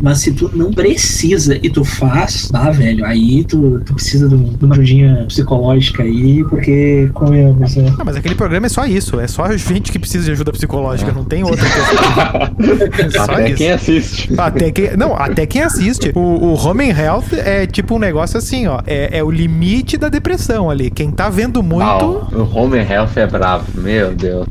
Mas se tu não precisa e tu faz, tá, velho, aí tu, tu precisa de uma ajudinha psicológica aí, porque comemos, né? Não, mas aquele programa é só isso, é só gente que precisa de ajuda psicológica, é. não tem outra questão. é até isso. quem assiste. Até quem, não, até quem assiste. O, o Home Health é tipo um negócio assim, ó, é, é o limite da depressão ali. Quem tá vendo muito... Ah, o Home Health é bravo, meu Deus.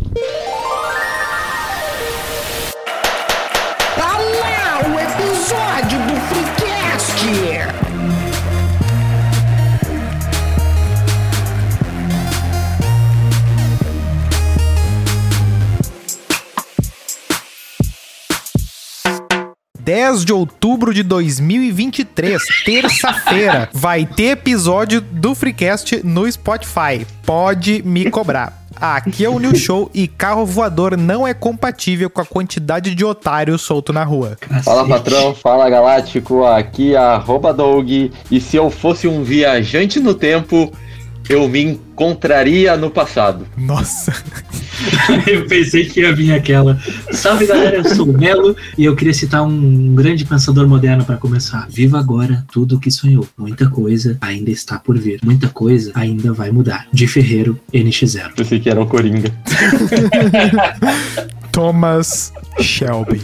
10 de outubro de 2023, terça-feira, vai ter episódio do Freecast no Spotify. Pode me cobrar. Aqui é o New Show e carro voador não é compatível com a quantidade de otário solto na rua. Fala patrão, fala galáctico, aqui é arroba. E se eu fosse um viajante no tempo, eu me encontraria no passado. Nossa. eu pensei que ia vir aquela. Salve galera, eu sou o Melo e eu queria citar um grande pensador moderno para começar. Viva agora tudo o que sonhou. Muita coisa ainda está por vir. Muita coisa ainda vai mudar. De Ferreiro, NX0. Pensei que era o Coringa. Thomas Shelby.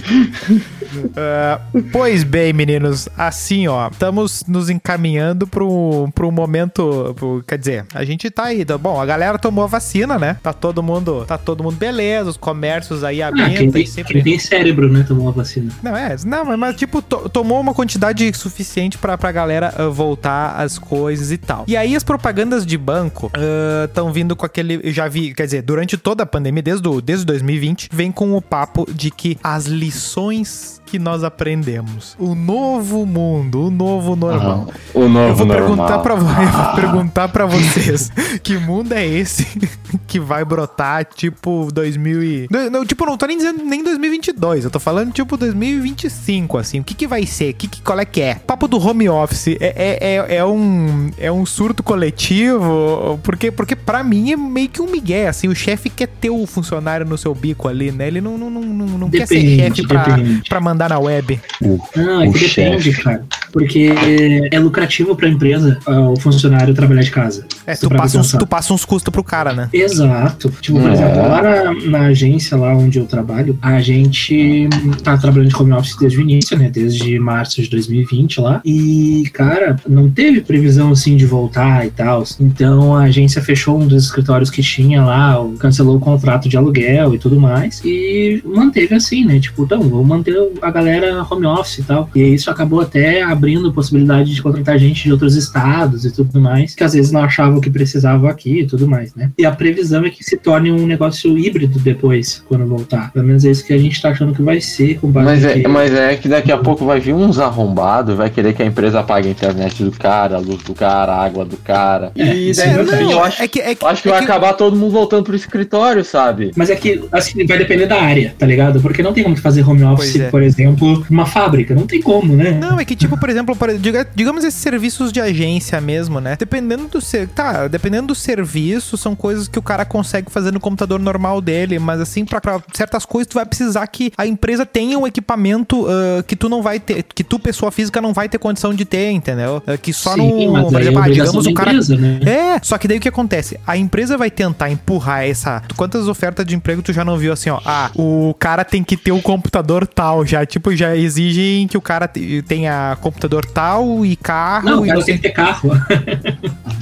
Uh, pois bem, meninos, assim, ó, estamos nos encaminhando pro, pro momento. Pro, quer dizer, a gente tá aí. Tá, bom, a galera tomou a vacina, né? Tá todo mundo, tá todo mundo beleza, os comércios aí ah, abertos. Ah, quem, tem, sempre... quem tem cérebro, né? Tomou a vacina. Não, é, não, mas, mas tipo, to, tomou uma quantidade suficiente pra, pra galera uh, voltar as coisas e tal. E aí as propagandas de banco estão uh, vindo com aquele. Eu já vi, quer dizer, durante toda a pandemia, desde, o, desde 2020, vem com o papo de que as lições que nós aprendemos. O novo mundo, o novo normal. Uhum. O novo eu vou normal. Perguntar pra, eu vou perguntar pra vocês que mundo é esse que vai brotar tipo 2000 e... Não, tipo, não tô nem dizendo nem 2022, eu tô falando tipo 2025, assim. O que que vai ser? Que, que, qual é que é? Papo do home office é, é, é, é um, é um surto coletivo? Porque, porque pra mim é meio que um migué, assim. O chefe quer ter o funcionário no seu bico ali, né? Ele não, não, não, não, não quer ser chefe pra, pra mandar na web? Não, é que depende, cara. Porque é lucrativo pra empresa uh, o funcionário trabalhar de casa. É, tu passa, uns, tu passa uns custos pro cara, né? Exato. Tipo, por é. exemplo, lá na, na, agência lá onde eu trabalho, a gente tá trabalhando de home office desde o início, né? Desde março de 2020 lá. E, cara, não teve previsão assim de voltar e tal. Então a agência fechou um dos escritórios que tinha lá, cancelou o contrato de aluguel e tudo mais. E manteve assim, né? Tipo, então, vamos manter a galera home office e tal. E isso acabou até abrindo possibilidade de contratar gente de outros estados e tudo mais, que às vezes não achavam que precisavam aqui e tudo mais, né? E a previsão é que se torne um negócio híbrido depois, quando voltar. Pelo menos é isso que a gente tá achando que vai ser com base mas, é, mas é que daqui a pouco vai vir uns arrombados, vai querer que a empresa pague a internet do cara, a luz do cara, a água do cara. É, e daí, no fim, eu acho, é que, é que, acho que vai que... acabar todo mundo voltando pro escritório, sabe? Mas é que, assim, vai depender da área, tá ligado? Porque não tem como fazer home office, é. por exemplo exemplo, uma fábrica. Não tem como, né? Não, é que, tipo, por exemplo, digamos esses serviços de agência mesmo, né? Dependendo do ser. Tá, dependendo do serviço, são coisas que o cara consegue fazer no computador normal dele. Mas assim, pra, pra certas coisas, tu vai precisar que a empresa tenha um equipamento uh, que tu não vai ter, que tu, pessoa física, não vai ter condição de ter, entendeu? Uh, que só Sim, no. Por exemplo, é ah, digamos o cara. Empresa, né? É, só que daí o que acontece? A empresa vai tentar empurrar essa. Quantas ofertas de emprego tu já não viu assim, ó? Ah, o cara tem que ter um computador tal já tipo, já exigem que o cara tenha computador tal e carro. Não, o cara tem que ter carro.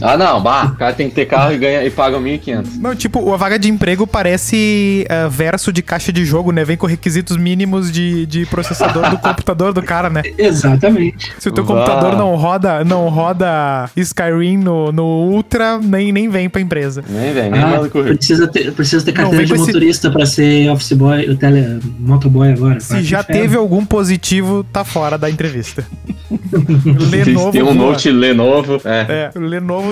ah, não, bah, o cara tem que ter carro e, ganha, e paga 1.500. Não, tipo, a vaga de emprego parece uh, verso de caixa de jogo, né? Vem com requisitos mínimos de, de processador do computador do cara, né? Exatamente. Se o teu computador não roda, não roda Skyrim no, no Ultra, nem, nem vem pra empresa. Nem vem, nem ah, manda currículo. Precisa ter, precisa ter carteira de motorista esse... pra ser office boy, o tele, motoboy agora. Se já teve algum positivo, tá fora da entrevista. Lenovo. Tem um. Note Lenovo. É. É, o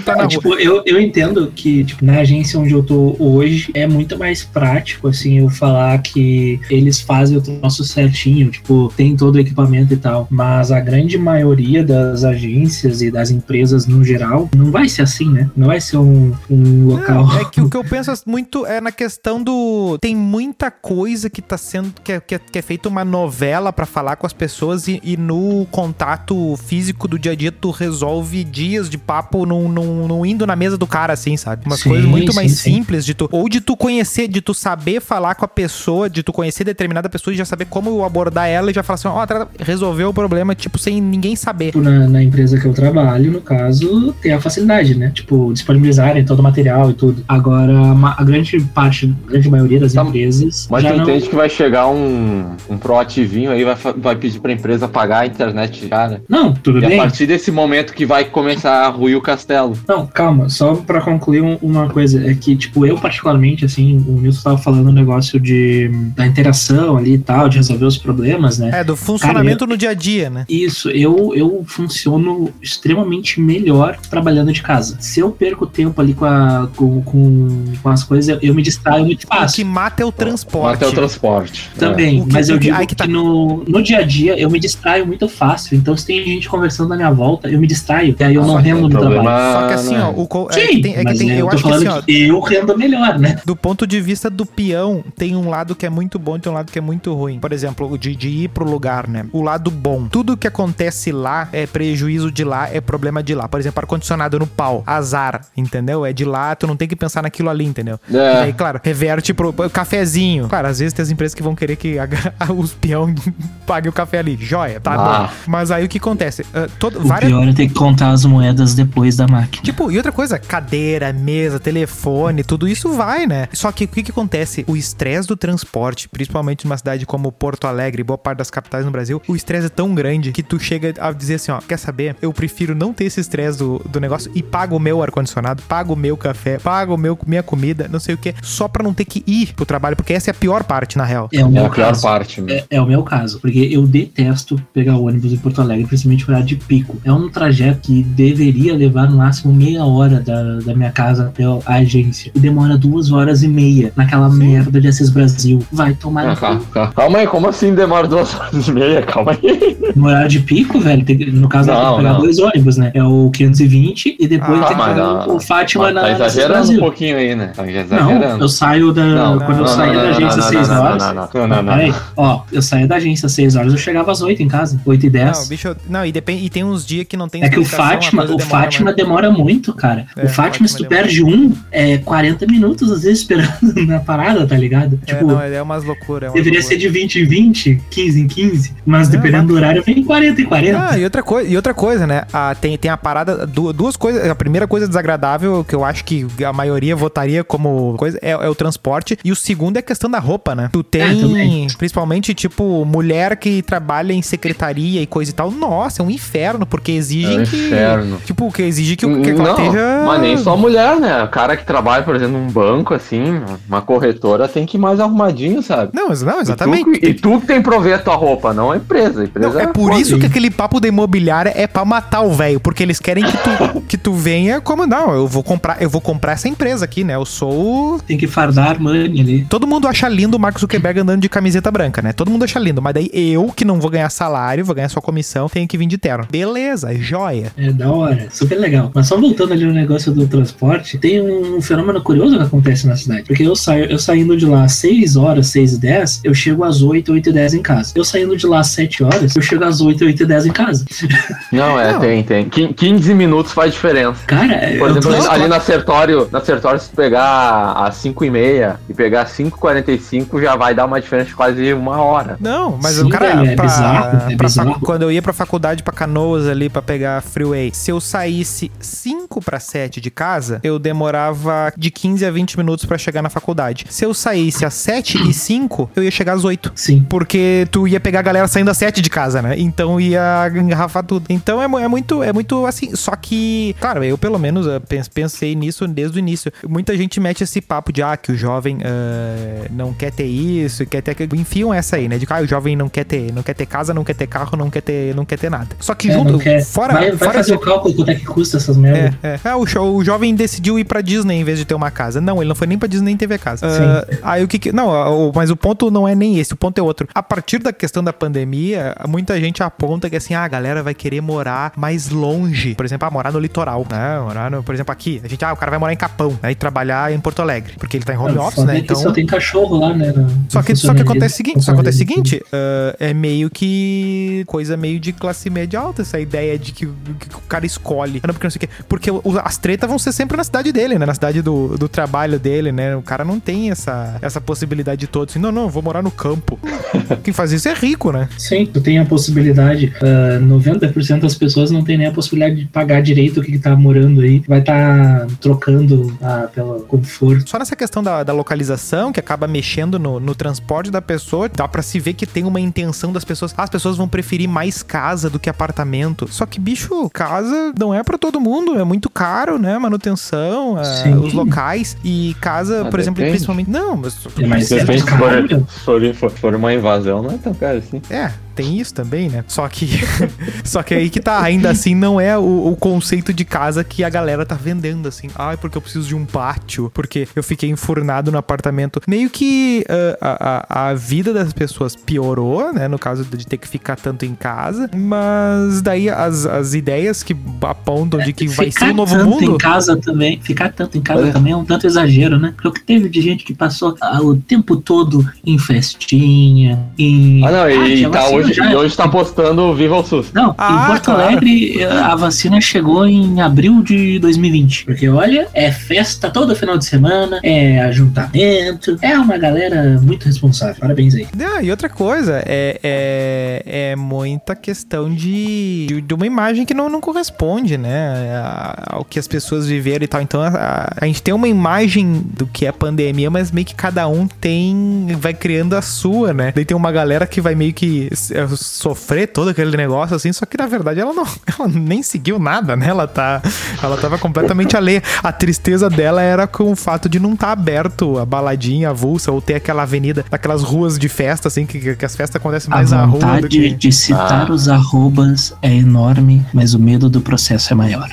Tá na É, rua. tipo, eu, eu entendo que, tipo, na agência onde eu tô hoje, é muito mais prático, assim, eu falar que eles fazem o troço certinho, tipo, tem todo o equipamento e tal. Mas a grande maioria das agências e das empresas no geral, não vai ser assim, né? Não vai ser um, um local. Não, é que o que eu penso muito é na questão do. Tem muita coisa que tá sendo. que é, que é, que é feita uma novela pra falar com as pessoas e, e no contato físico do dia a dia tu resolve dias de papo não, não, não indo na mesa do cara, assim, sabe? Umas Sim, coisas muito sim, mais sim. simples de tu. Ou de tu conhecer, de tu saber falar com a pessoa, de tu conhecer determinada pessoa e já saber como abordar ela e já falar assim, ó, tra- resolveu o problema, tipo, sem ninguém saber. Na, na empresa que eu trabalho, no caso, tem a facilidade, né? Tipo, disponibilizarem todo o material e tudo. Agora, a, a grande parte, a grande maioria das Tá, empresas Mas já tu não... entende que vai chegar um, um proativinho aí, vai, vai pedir pra empresa pagar a internet já, né? Não, tudo E a bem. partir desse momento que vai começar a ruir o castelo. Não, calma, só pra concluir um- uma coisa, é que, tipo, eu particularmente, assim, o Nilson tava falando um negócio de da interação ali e tal, de resolver os problemas, né? É, do funcionamento no dia a dia, né? Isso, eu, eu funciono extremamente melhor trabalhando de casa. Se eu perco tempo ali com, a, com, com, com as coisas, eu, eu me distraio muito O que fácil. mata é o transporte. Até o transporte. Também, O que- mas eu que- digo aí que, que tá. no, no dia a dia eu me distraio muito fácil. Então, se tem gente conversando na minha volta, eu me distraio. E aí eu Ah, não que rendo no problema- trabalho. Só que assim, né? ó, o co- é Sim, que tem, é que tem- eu, eu acho que assim, ó, que eu rendo melhor, né? do ponto de vista do peão, tem um lado que é muito bom e tem um lado que é muito ruim. Por exemplo, o de, de ir pro lugar, né? O lado bom. Tudo que acontece lá é prejuízo de lá, é problema de lá. Por exemplo, ar-condicionado no pau, azar, entendeu? É de lá, tu não tem que pensar naquilo ali, entendeu? É. E aí, claro, reverte pro, pro cafezinho. Claro, às vezes tem as empresas que vão querer que a- os peão paguem o café ali. Joia, tá Ah. bom. Mas aí o que acontece? Ah, todo, O várias pior é ter que contar as moedas depois da máquina. Tipo, e outra coisa, cadeira, mesa, telefone, tudo isso vai, né? Só que o que que acontece? O estresse do transporte, principalmente numa cidade como Porto Alegre, boa parte das capitais no Brasil, o estresse é tão grande que tu chega a dizer assim, ó, quer saber? Eu prefiro não ter esse estresse do, do negócio e pago o meu ar-condicionado, pago o meu café, pago o meu, minha comida, não sei o que, só pra não ter que ir pro trabalho, porque essa é a pior parte, na real. É o É meu a pior caso. parte, né? É, é o meu caso, porque eu detesto pegar o ônibus em Porto Alegre, principalmente para de pico. É um trajeto que deveria levar no máximo meia hora da, da minha casa até a agência. E demora duas horas e meia naquela merda de Assis Brasil. Vai tomar Ah, no calma, cu. calma. Calma aí, como assim demora duas horas e meia? Calma aí. no horário de pico, velho. tem no caso, tem Não, que pegar não. dois ônibus, né? É o 520 e depois Ah, tem que mas pegar não. o Fátima Tá na, Assis exagerando um Brasil. pouquinho aí, né? Tá Não, exagerando. eu saio da. Não, quando eu não, saía não, da não, agência não, às não, 6 não, horas. não, não, não, não, não. Peraí, ó, eu saía da agência às 6 horas, eu chegava às 8 em casa. 8 e 10. Não, bicho, não, e, depende, e tem uns dias que não tem É que o Fátima, o Fátima demora muito, cara. É, o Fátima, se tu Fátima perde um, é 40 minutos às vezes esperando na parada, tá ligado? É, tipo, não, é umas loucuras. É umas deveria loucuras. ser de 20 em 20, 15 em 15, mas É, dependendo do horário vem 40 em 40. Ah, e outra, coi e outra coisa, né? Ah, tem, tem a parada, du- duas coisas. A primeira coisa desagradável, que eu acho que a maioria votaria como coisa, é, é o transporte. E o segundo é a questão da roupa, né? Tu tem, também. principalmente, tipo, mulher que trabalha em secretaria e coisa e tal. Nossa, é um inferno, porque exigem É um que. inferno. Tipo, que exige que, o- que não, esteja. mas nem só mulher, né? O cara que trabalha, por exemplo, num banco, assim, uma corretora, tem que ir mais arrumadinho, sabe? Não, não, E tu, exatamente. e tu que tem que prover a tua roupa, não a empresa. A empresa Não, é por foda. isso que aquele papo da imobiliária é pra matar o velho, porque eles querem que tu, que tu venha como não, eu vou comprar, eu vou comprar essa empresa aqui, né? Eu sou Tem que fardar Armani ali. Todo mundo acha lindo o Mark Zuckerberg andando de camiseta branca, né? Todo mundo acha lindo, mas daí eu, que não vou ganhar salário, vou ganhar só comissão, tenho que vir de terno. Beleza, joia. É da hora, super legal. Mas só voltando ali no negócio do transporte, tem um fenômeno curioso que acontece na cidade. Porque eu saio, eu saindo de lá às 6 horas, 6 e 10, eu chego às 8, 8 e 10 em casa. Eu saindo de lá às 7 horas, eu chego às 8, 8 e 10 em casa. Não, é, Não. tem, tem. Quin- 15 minutos faz diferença. Cara, Por eu exemplo, tô- ali, ali na Sertório, na Sertório, se tu pegar às 5 e meia e pegar às 5h45, já vai dar uma diferença de quase uma hora. Não, mas Sim, o cara, velho, é pra- bizarro, é pra bizarro. facu- quando eu ia pra faculdade pra Canoas ali pra pegar freeway, se eu saísse 5 pra 7 de casa, eu demorava de 15 a 20 minutos pra chegar na faculdade. Se eu saísse às 7 e 5, eu ia chegar às 8. Sim. Porque tu ia pegar a galera saindo às 7 de casa, né? Então ia engarrafar tudo. Então é, é muito, é muito assim. Só que, claro, eu pelo menos pens- pensei nisso desde o início. Muita gente mete esse papo de ah, que o jovem eh, não quer ter isso, quer ter. Enfiam essa aí, né? De que ah, o jovem não quer ter, não quer ter casa, não quer ter carro, não quer ter, não quer ter nada. Só que É, junto, fora, vai, vai fora fazer o cálculo quanto é que custa essas é, é. Ah, o, jo- o jovem decidiu ir pra Disney em vez de ter uma casa. Não, ele não foi nem pra Disney nem teve a casa. Sim. Ah, aí o que, que Não, o- mas o ponto não é nem esse, o ponto é outro. A partir da questão da pandemia, muita gente aponta que assim, ah, a galera vai querer morar mais longe. Por exemplo, ah, morar no litoral, né? Morar, no, por exemplo, aqui. A gente, ah, o cara vai morar em Capão, né? E trabalhar em Porto Alegre. Porque ele tá em home Não, office, foda né? é Então. só tem cachorro lá, né? no- Só que, só que acontece o seguinte, só acontece o seguinte, ah, é meio que coisa meio de classe média alta, essa ideia de que, que o cara escolhe. Ah, Não, porque não sei o quê. Porque as tretas vão ser sempre na cidade dele, né? Na cidade do, do trabalho dele, né? O cara não tem essa, essa possibilidade de todo. Assim, não, não, eu vou morar no campo. Quem faz isso é rico, né? Sim, tu tem a possibilidade. ah, 90% das pessoas não tem nem a possibilidade de pagar direito o que, que tá morando aí. Vai estar trocando ah, pelo conforto. Só nessa questão da, da localização, que acaba mexendo no, no transporte da pessoa, dá pra se ver que tem uma intenção das pessoas. As pessoas vão preferir mais casa do que apartamento. Só que, bicho, casa não é pra todo mundo. É muito caro, né? Manutenção, ah, Sim. os locais. E casa, Ah, por exemplo, depende. principalmente. Não, mas. É mais De repente, se for, for- for uma invasão, não é tão caro assim. É, tem isso também, né? Só que. só que aí que tá. Ainda assim, não é o, o conceito de casa que a galera tá vendendo, assim. Ai, porque eu preciso de um pátio. Porque eu fiquei enfurnado no apartamento. Meio que ah, a, a, vida das pessoas piorou, né? No caso de ter que ficar tanto em casa. Mas daí as, as ideias que apontam de que vai ser o novo tanto mundo. em casa também, ficar tanto em casa É. também é um tanto exagero, né? Porque o que teve de gente que passou ah, o tempo todo em festinha, em. Ah, não, e, tinha tá hoje. E hoje tá postando Viva o SUS. Não, Ah, em Porto claro. Alegre a vacina chegou em abril de 2020. Porque olha, é festa todo final de semana, é ajuntamento, é uma galera muito responsável. Parabéns aí. Ah, e outra coisa, é, é, é muita questão de, de, de uma imagem que não, não corresponde, né? a- Ao que as pessoas viveram e tal. Então a, a- a gente tem uma imagem do que é pandemia, mas meio que cada um tem. vai criando a sua, né? Daí tem uma galera que vai meio que sofrer todo aquele negócio assim, só que na verdade ela não. Ela nem seguiu nada, né? Ela tá. Ela tava completamente alheia. A tristeza dela era com o fato de não estar aberto a baladinha avulsa ou ter aquela avenida, aquelas ruas de festa, assim, que, que as festas acontecem mais a na rua do vontade que. de citar Ah. os arrobas é enorme, mas o medo do processo é maior.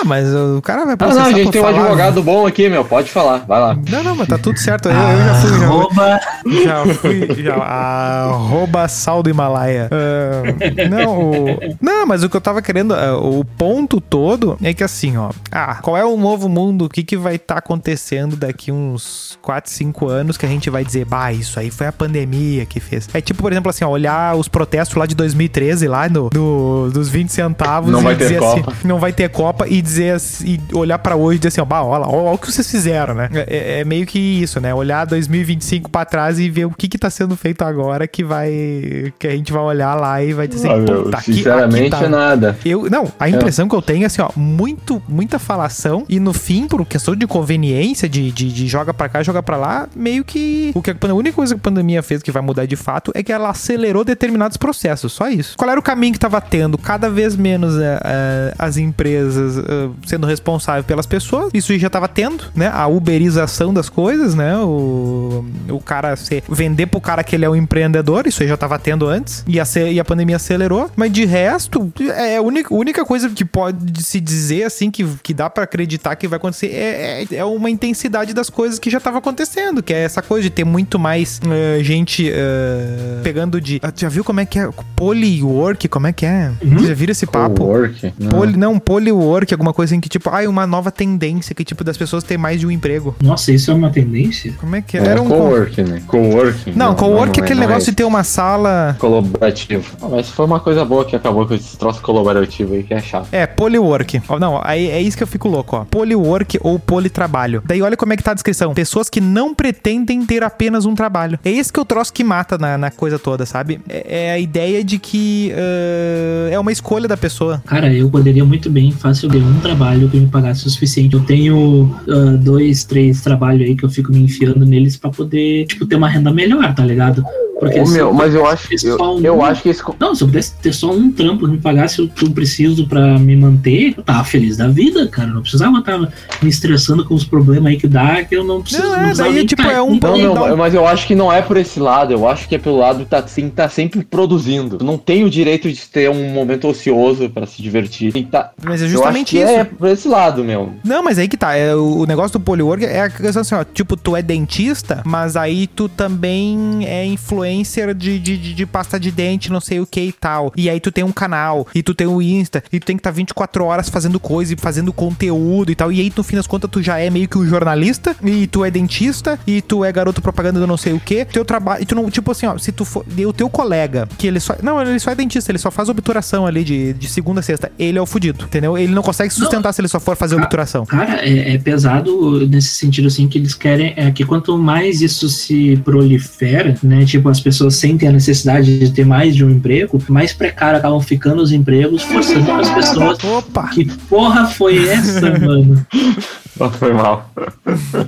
Ah, mas o cara vai Ah, processar não, a gente tem um falar- advogado bom aqui, meu. Pode falar, vai lá. Não, não, mas tá tudo certo. Eu, eu já fui, já, Arroba já fui, já. Arroba sal do Himalaia. Ah, não, o- não, mas o que eu tava querendo, ah, o ponto todo é que assim, ó. Ah, qual é o novo mundo? O que, que vai estar acontecendo daqui uns 4, 5 anos que a gente vai dizer, bah, isso aí foi a pandemia que fez. É tipo, por exemplo, assim, ó, olhar os protestos lá de 2013, lá no, do- dos 20 centavos Não e vai ter dizer Copa. assim, não vai ter Copa e dizer assim, e olhar pra hoje e dizer assim, ó, bah, olha olha o que vocês fizeram, né? É, é meio que isso, né? Olhar 2025 pra trás e ver o que que tá sendo feito agora que vai que a gente vai olhar lá e vai dizer, Ah, meu, aqui, sinceramente, aqui tá. é nada. Eu, não, a impressão que eu tenho é assim, ó, muito, muita falação e no fim, por questão de conveniência, de, de, de joga pra cá, joga pra lá, meio que o que a, a única coisa que a pandemia fez que vai mudar de fato é que ela acelerou determinados processos, só isso. Qual era o caminho que tava tendo? Cada vez menos é, é, as empresas é, sendo responsáveis pelas pessoas, isso já tava tendo, né? A uberização das coisas, né? O, o cara se, vender pro cara que ele é um empreendedor, isso aí já tava tendo antes, e a, e a pandemia acelerou, mas de resto, é a única, única coisa que pode se dizer, assim, que, que dá pra acreditar que vai acontecer é, é, é uma intensidade das coisas que já tava acontecendo, que é essa coisa de ter muito mais eh, gente eh, pegando de. Ah, Já viu como é que é? Polywork, como é que é? Uhum. Já viram esse papo? Work. Não. Poly, não, polywork, alguma coisa em que, tipo, ai, uma nova tendência que, tipo, das pessoas ter mais de um emprego. Nossa, isso é uma tendência? Como é que é? É, Era um. co- coworking, né? Coworking. Não, cowork é aquele não negócio de ter uma sala. Colaborativo. Ah, mas foi uma coisa boa que acabou com esse troço colaborativo aí, que é chato. É, polywork. Ó, Não, aí é isso que eu fico louco, ó. Polywork ou politrabalho. Daí olha como é que tá a descrição. Pessoas que não pretendem ter apenas um trabalho. É esse que é o troço que mata na, na coisa toda, sabe? É, é a ideia de que ah, é uma escolha da pessoa. Cara, eu poderia muito bem, fácil, ter um trabalho que me pagasse o suficiente. Eu tenho ah, dois, três trabalhos aí que eu fico me enfiando neles pra poder, tipo, ter uma renda melhor, tá ligado? Porque se meu, eu mas eu acho, eu, um- eu acho que esse. Não, se eu pudesse ter só um trampo, me pagasse o que eu preciso pra me manter, eu tava feliz da vida, cara. Não precisava estar me estressando com os problemas aí que dá, que eu não preciso. Não, é, precisava daí, tipo, tá é um-. Não, não, mas eu acho que não é por esse lado. Eu acho que é pelo lado tá, assim, tá sempre produzindo. Tu não tem o direito de ter um momento ocioso pra se divertir. Tem que tá- Mas é eu acho justamente que isso. é por esse lado, meu. Não, mas aí que tá. É, o, negócio do polywork é a questão assim, ó. Tipo, tu é dentista, mas aí tu também é influencer de, de, de, de pasta de dente, não sei o que e tal. E aí tu tem um canal, e tu tem o Insta, e tu tem que estar 24 horas fazendo coisa e fazendo conteúdo e tal. E aí, no fim das contas, tu já é meio que um jornalista, e tu é dentista, e tu é garoto propaganda do não sei o que. Teu trabalho. E tu não, tipo assim, ó, se tu for. E o teu colega, que ele só. Não, ele só é dentista, ele só faz obturação ali de, de segunda a sexta. Ele é o fudido, entendeu? Ele não consegue se sustentar se ele só for fazer obturação. Cara, é, é pesado nesse sentido, assim, que eles querem. É que quanto mais isso se prolifera, né? Tipo, as pessoas sentem a necessidade de ter mais de um emprego, mais precário acabam ficando os empregos, forçando as pessoas. Opa! Que porra foi essa, mano? Foi mal.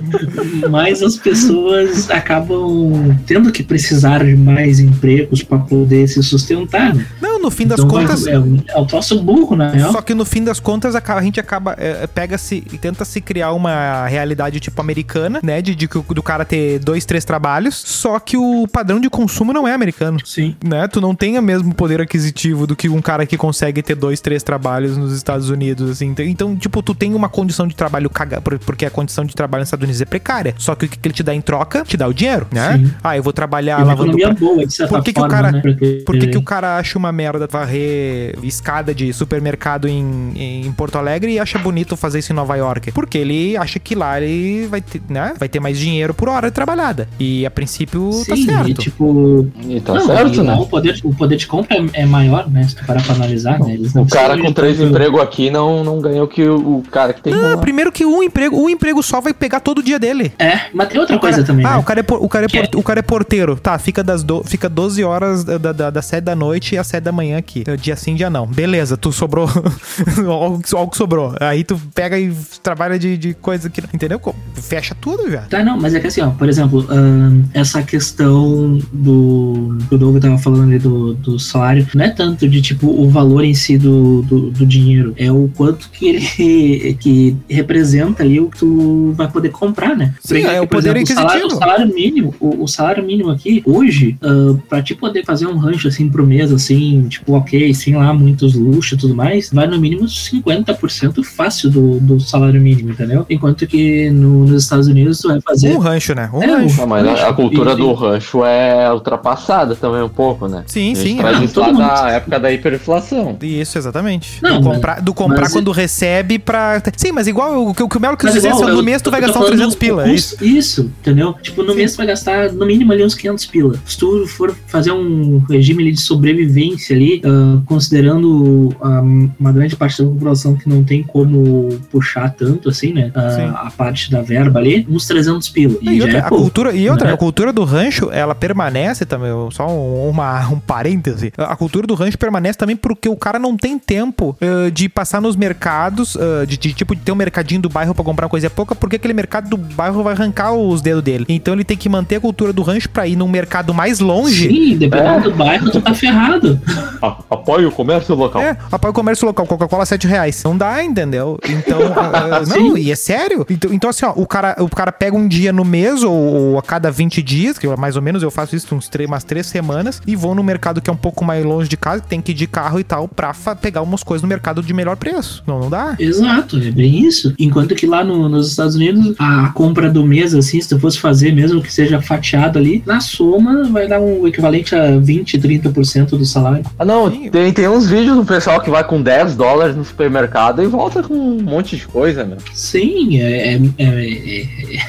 Mas as pessoas acabam tendo que precisar de mais empregos para poder se sustentar. Né? Não, no fim das Então, contas. é, um- é o troço burro, na real. Só que no fim das contas a gente acaba é, pega-se e tenta se criar uma realidade tipo americana, né, de, de que o- do cara ter dois, três trabalhos. Só que o padrão de consumo não é americano. Sim. Né? Tu não tem o mesmo poder aquisitivo do que um cara que consegue ter dois, três trabalhos nos Estados Unidos, assim. Então, tipo, tu tem uma condição de trabalho caga, por- porque a condição de trabalho nos Estados Unidos é precária. Só que o que ele te dá em troca? Te dá o dinheiro, né? Sim. Ah, eu vou trabalhar E uma lavando economia pra- boa, de certa Por que que o forma, cara- né? Porque, por que, que o cara acha uma merda varrer escada de supermercado em, em Porto Alegre e acha bonito fazer isso em Nova York? Porque ele acha que lá ele vai ter, né? Vai ter mais dinheiro por hora trabalhada. E a princípio tá Sim, certo. e tipo. E tá não, certo, e né? O poder, o poder de compra é, é maior, né? Se tu parar pra analisar, né? Eles não O cara com três empregos aqui não, não ganhou que o, o cara que tem Não, primeiro que um emprego, um emprego só vai pegar todo o dia dele. É, mas tem outra O cara- coisa também, ah, né? o cara é, por- o, cara é é- por- o cara é porteiro. Tá, fica das do, fica 12 horas da, da, das 7 da noite e às 7 da manhã aqui. Dia sim, dia não. Beleza, tu sobrou. algo, que- sobrou. Aí tu pega e trabalha de, de coisa que. Entendeu? Fecha tudo já. Tá, não, mas é que assim, ó, por exemplo, ahn, essa questão do. que o Doug tava falando ali do, do salário, não é tanto de tipo o valor em si do, do, do dinheiro, é o quanto que ele que representa ali o que tu vai poder comprar, né? Sim, é o por poder o salário, o salário mínimo, o, o salário mínimo aqui, hoje, ah, pra te poder fazer um rancho assim pro mês, assim, tipo, ok, sem lá muitos luxos e tudo mais, vai no mínimo 50% fácil do, do salário mínimo, entendeu? Enquanto que no- nos Estados Unidos tu vai fazer. Um rancho, né? Um É, rancho. Ah, mas a, a cultura E- do rancho é ultrapassada também um pouco, né? Sim, A gente sim. Traz isso lá da época da hiperinflação. Isso, exatamente. Não, do mas- comprar, do comprar mas- quando recebe pra. Sim, mas igual o que o que o Melo quis Mas dizer, igual, no mês tu vai gastar uns falando 300 o pila. é isso. Isso, entendeu? Tipo, no mês tu vai gastar no mínimo ali uns 500 pila. Se tu for fazer um regime ali de sobrevivência ali, ah, considerando ah, uma grande parte da população que não tem como puxar tanto assim, né? Sim. a parte da verba ali, uns 300 pila. E, E, outra, é a pouco. cultura, e outra, né? a cultura do rancho, ela permanece também, só um, uma, um parêntese. A cultura do rancho permanece também porque o cara não tem tempo de passar nos mercados, de, de, tipo, de ter um mercadinho do bairro pra comprar uma coisa pouca, porque aquele mercado do bairro vai arrancar os dedos dele. Então ele tem que manter a cultura do rancho pra ir num mercado mais longe. Sim, dependendo É. do bairro, tu tá ferrado. A- apoie o comércio local. É, apoia o comércio local, Coca-Cola 7 reais. Não dá, entendeu? Então, ah, não, Sim. e é sério. Então, então, assim, ó, o cara, o cara pega um dia no mês ou, ou a cada 20 dias, que eu- mais ou menos eu faço isso uns três, umas três semanas, e vou no mercado que é um pouco mais longe de casa, que tem que ir de carro e tal, pra pegar umas coisas no mercado de melhor preço. Não, não dá. Exato, é bem isso. Enquanto que lá no- nos Estados Unidos, a compra do mês, assim, se tu fosse fazer, mesmo que seja fatiado ali, na soma vai dar um equivalente a 20, 30% do salário. Ah, não, tem, tem uns vídeos do pessoal que vai com 10 dólares no supermercado e volta com um monte de coisa, meu. Sim, é. É, é, é,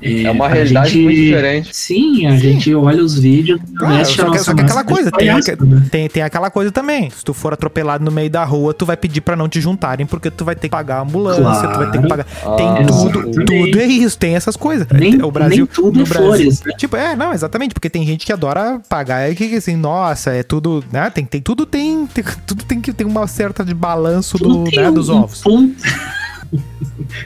É uma a realidade gente- muito diferente. Sim, a Sim. gente olha os vídeos Claro, mexe a só, que, nossa só que aquela coisa, tem, palhaço, né? tem, tem aquela coisa também. Se tu for atropelado no meio da rua, tu vai pedir pra não te juntarem, porque tu vai ter que pagar a ambulância, tu vai ter que pagar. Tem Ah, tudo, exatamente. tudo é isso, tem essas coisas. Nem- o Brasil, nem tudo no é flores, né? Tipo, é, não, exatamente, porque tem gente que adora pagar, é que assim, nossa, é tudo, né? Tem, tem tudo tem, tem- tudo tem que ter uma certa de balanço Tudo do, tem né, um- dos um ovos. ponto-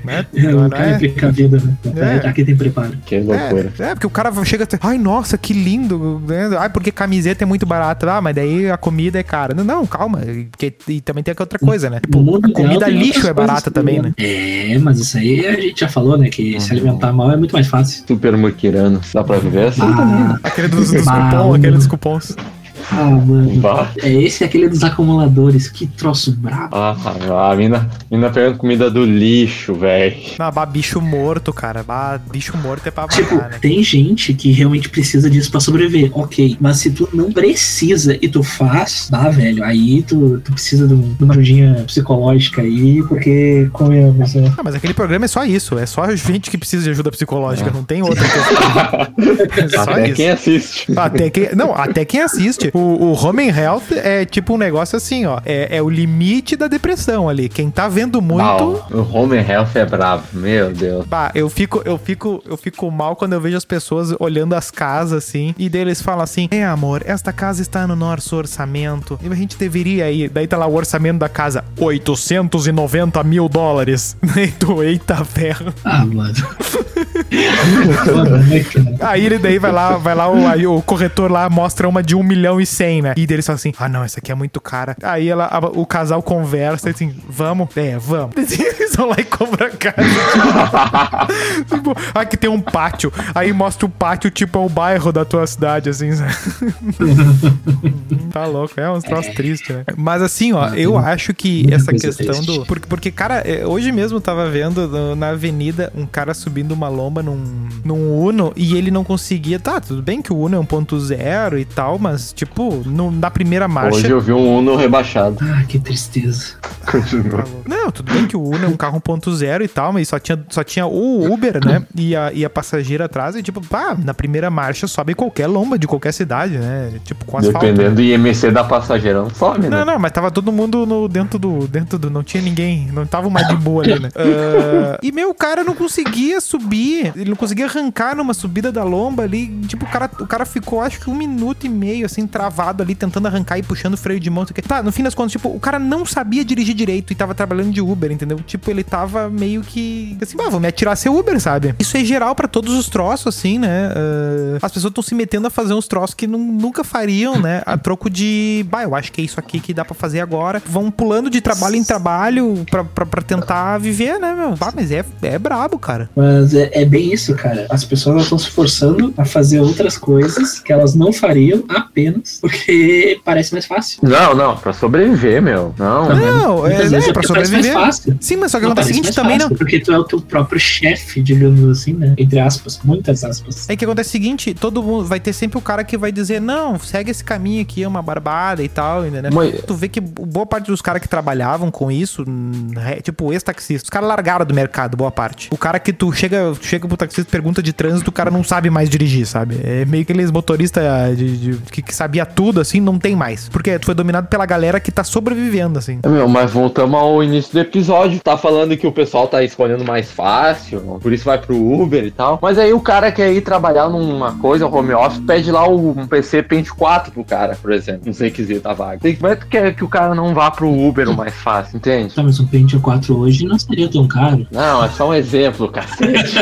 né? É, o cara é é- precavido, né? É. Aqui tem preparo. Que loucura. É, é, porque o cara chega até. Ai, nossa, que lindo. né? Ai, porque camiseta é muito barata. Ah, mas daí a comida é cara. Não, não calma. Porque, e também tem outra coisa, né? Mundo a comida lixo é barata também, né? É, mas isso aí a gente já falou, né? Que se Uhum. alimentar mal é muito mais fácil. Super muquirano. Dá pra viver assim? Ah, Aquele dos, dos cupons, aquele dos cupons. Ah, mano. Bah. É esse é aquele dos acumuladores. Que troço brabo. Ah, a mina, mina pegando comida do lixo, velho. Ah, bah, bicho morto, cara. Bah, bicho morto é pra Tipo, apagar, né? tem gente que realmente precisa disso pra sobreviver, ok. Mas se tu não precisa e tu faz, tá, velho, aí tu, tu precisa de, um- uma ajudinha psicológica aí, porque comemos, né? Ah, mas aquele programa é só isso. É só gente que precisa de ajuda psicológica. Não tem outra questão. É só Até isso. quem assiste. Até quem, não, até quem assiste. O, o Home and Health é tipo um negócio assim, ó. É, é o limite da depressão ali. Quem tá vendo muito. Ah, o Home Health é bravo, meu Deus. Bah, eu fico, eu fico, eu fico mal quando eu vejo as pessoas olhando as casas assim, e daí eles falam assim: "É, amor, esta casa está no nosso orçamento. E a gente deveria ir". Daí tá lá o orçamento da casa: 890 mil dólares. E tu, eita ferro. Ah, mano. Aí ele daí vai lá, vai lá, o, aí o corretor lá mostra uma de 1 milhão e 100, né? E eles falam assim: ah, não, essa aqui é muito cara. Aí ela, a- o casal conversa assim: vamos? É, vamos. Eles vão lá e compram a casa. tipo, aqui tem um pátio. Aí mostra o pátio, tipo, é o bairro da tua cidade, assim, sabe? tá louco, é uns troços tristes, né? Mas assim, ó, Ah, eu acho que essa questão triste. do. Porque, porque, cara, é, hoje mesmo eu tava vendo no- na avenida um cara subindo uma lomba num, num Uno e ele não conseguia. Tá, tudo bem que o Uno é 1.0 e tal, mas, tipo, no- na primeira marcha. Hoje eu vi um Uno rebaixado. Ah, que tristeza. Continua. Não, tudo bem que o Uno é um carro 1.0 e tal, mas só tinha, só tinha o Uber, né? E a, e a passageira atrás, e tipo, pá, na primeira marcha sobe qualquer lomba de qualquer cidade, né? Tipo, com asfalto. Dependendo do IMC da passageira, não some, né? Não, não, mas tava todo mundo no, dentro do. Dentro do. Não tinha ninguém. Não tava uma de boa ali, né? Ah, e meu, o cara não conseguia subir. Ele não conseguia arrancar numa subida da lomba ali. Tipo, o cara, o cara ficou, acho que um minuto e meio, assim, travado ali, tentando arrancar e puxando freio de mão. não quê. Tá, no fim das contas, tipo, o cara não sabia dirigir direito e tava trabalhando de Uber, entendeu? Tipo, ele tava meio que. Assim, ah, vou me atirar ser Uber, sabe? Isso é geral pra todos os troços, assim, né? Ah, as pessoas estão se metendo a fazer uns troços que nu- nunca fariam, né? A troco de. Bah, eu acho que é isso aqui que dá pra fazer agora. Vão pulando de trabalho em trabalho pra tentar viver, né, meu? Bah, mas é, é brabo, cara. Mas é, é bem isso, cara. As pessoas estão se forçando a fazer outras coisas que elas não fariam apenas porque parece mais fácil. Não, não, pra sobreviver, meu. Não. Não, é, vezes é pra sobreviver. fácil. Sim, mas só que Não, acontece o parece seguinte também, fácil, não. Porque tu é o teu próprio chefe, digamos assim, né? Entre aspas, muitas aspas. É que acontece o seguinte, todo mundo vai ter sempre o cara que vai dizer, não, segue esse caminho aqui, é uma barbada e tal, entendeu? Mas- Tu vê que boa parte dos caras que trabalhavam com isso, hum, é, tipo, ex-taxista, os caras largaram do mercado, boa parte. O cara que tu chega, chega pro taxista, pergunta de trânsito, o cara não sabe mais dirigir, sabe? É meio que aqueles motoristas de, de- que, que sabia tudo, assim, não tem mais. Porque tu foi dominado pela galera que tá sobrevivendo, assim. É, Meu, mas voltamos ao início do episódio. Tá falando que o pessoal tá escolhendo mais fácil, por isso vai pro Uber e tal. Mas aí o cara quer ir trabalhar numa coisa, home office, pede lá o- um PC Pente 4 pro cara, por exemplo, nos requisitos da vaga. Tem- Como é que tu quer que o cara não vá pro Uber o mais fácil, entende? Tá, mas um Pentium 4 hoje não seria tão caro. Não, é só um exemplo, cacete.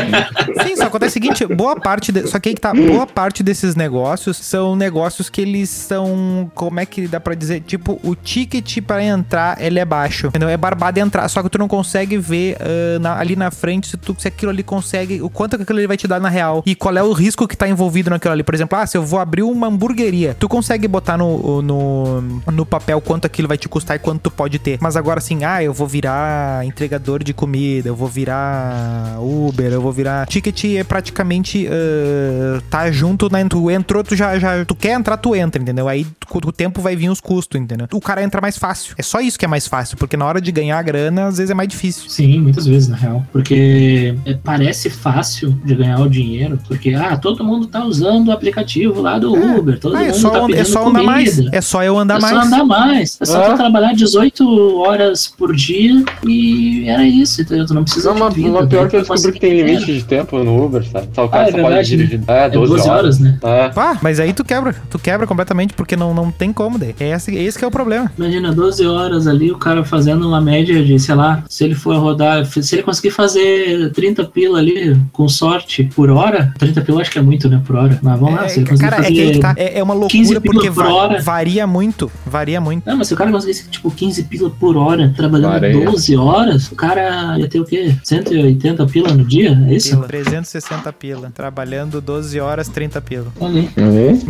Sim, só acontece o seguinte, boa parte, de- só que aí que tá, boa parte desses negócios são negócios que eles são, como é que dá pra dizer, tipo, o ticket pra entrar, ele é baixo, entendeu? É barbado entrar, só que tu não consegue ver ah, na- ali na frente se, tu, se aquilo ali consegue, o quanto que aquilo ali vai te dar na real e qual é o risco que tá envolvido naquilo ali. Por exemplo, ah, se eu vou abrir uma hamburgueria, tu consegue botar no, no, no papel quanto aquilo vai te custar e quanto tu pode ter. Mas agora assim, ah, eu vou virar entregador de comida, eu vou virar Uber, eu vou virar. Ticket é praticamente ah, tá junto, né? Tu entrou, tu já, já. Tu quer entrar, tu entra, entendeu? Aí com o tempo vai vir os custos, entendeu? O cara entra mais fácil. É só isso que é mais fácil, porque na hora de ganhar a grana, às vezes é mais difícil. Sim, muitas vezes, na real. Porque é, parece fácil de ganhar o dinheiro, porque, ah, todo mundo tá usando o aplicativo lá do É. Uber, todo Ah, é mundo só, tá é pedindo só comida. andar mais. É só eu andar é mais. só andar mais. É só É. tu trabalhar 18 horas por dia e era isso, entendeu? Tu não precisa Não, mas, de vida, mas pior daí que eu descobri que tem limite de tempo no Uber, sabe? Só o Ah, cara é só pode verdade, dirigir. É, 12, 12 horas. horas, né? É. Pá, mas aí tu quebra. Tu quebra completamente porque não, não tem como daí. É esse, esse que é o problema. Imagina 12 horas ali, o cara fazendo uma média de, sei lá, se ele for rodar, se ele conseguir fazer 30 pila ali, com sorte, por hora, 30 pila acho que é muito, né, por hora. Mas vamos lá, se ele É, conseguir cara, é fazer... aí que tá. É, é uma 15 loucura pila porque por va- hora. varia muito. Varia muito. Não, mas se o cara conseguisse, tipo, 15 pila por hora, trabalhando Varia. 12 horas, o cara ia ter o quê? 180 pila no dia? É isso? Pila, 360 pila. Trabalhando 12 horas, 30 pila. Ali.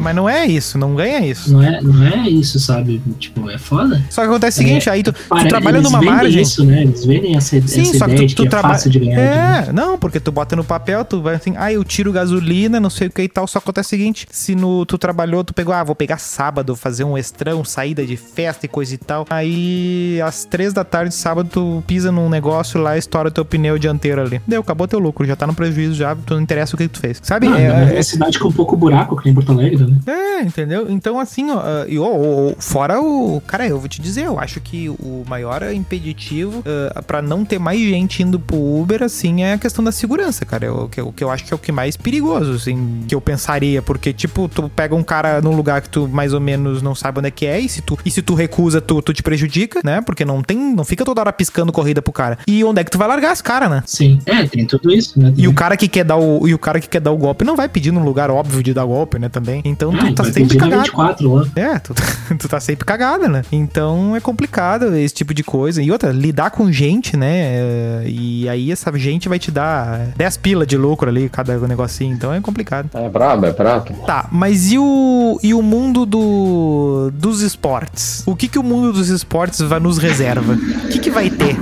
Mas não é isso, não ganha isso. Não é, não é isso, sabe? Tipo, é foda. Só que acontece o seguinte, aí tu, tu trabalha numa margem. isso, né? Eles vendem essa, Sim, essa só que tu, tu é trabalha. de ganhar dinheiro. É, não, porque tu bota no papel, tu vai assim, ah, eu tiro gasolina, não sei o que e tal. Só que acontece o seguinte: se no, tu trabalhou, tu pegou, ah, vou pegar sábado, fazer um extrão, saída de festa e coisa e tal. Aí, às três da tarde, sábado, tu pisa num negócio lá, estoura teu pneu dianteiro ali. Deu, acabou teu lucro, já tá no prejuízo já, tu não interessa o que tu fez. Sabe? Não, É, é, é- cidade com pouco buraco, que nem Porto Alegre, né? é, entendeu? Então, assim, ó, ah, e, ó, fora o. Cara, eu vou te dizer, eu acho que o maior impeditivo ah, pra não ter mais gente indo pro Uber, assim, é a questão da segurança, cara. É o que, eu- que eu acho que é o que mais perigoso, assim, que eu pensaria. Porque, tipo, tu pega um cara num lugar que tu mais ou menos não sabe onde é que é, e se tu, e se tu recusa, tu, tu te prejudica, né? Porque não tem. Não fica toda hora piscando corrida pro cara. E onde é que tu vai largar as caras, né? Sim. É, tem tudo isso, né? E o cara que quer dar o, e o cara que quer dar o golpe não vai pedir num lugar óbvio de dar golpe, né, também. Então Ah, tu tá sempre pedir na cagado. 24 lá. É, tu, tu tá sempre cagada, né? Então é complicado esse tipo de coisa. E outra, lidar com gente, né? é, E aí essa gente vai te dar 10 pila de lucro ali, cada negocinho. Então é complicado. É brabo, é brabo. Tá, mas e o, e o mundo do, dos esportes? O que que o mundo dos esportes vai nos reserva? O que que vai ter?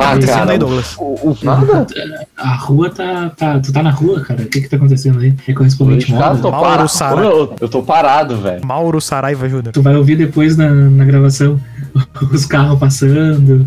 Ah, acontecendo cara, aí, Douglas? o, o, nada? A rua tá, tá. Tu tá na rua, cara? O que que tá acontecendo aí? É correspondente moda? tô Mauro parado. Sara. Eu, eu tô parado, velho. Mauro Saraiva ajuda. Tu vai ouvir depois na, na gravação os carros passando,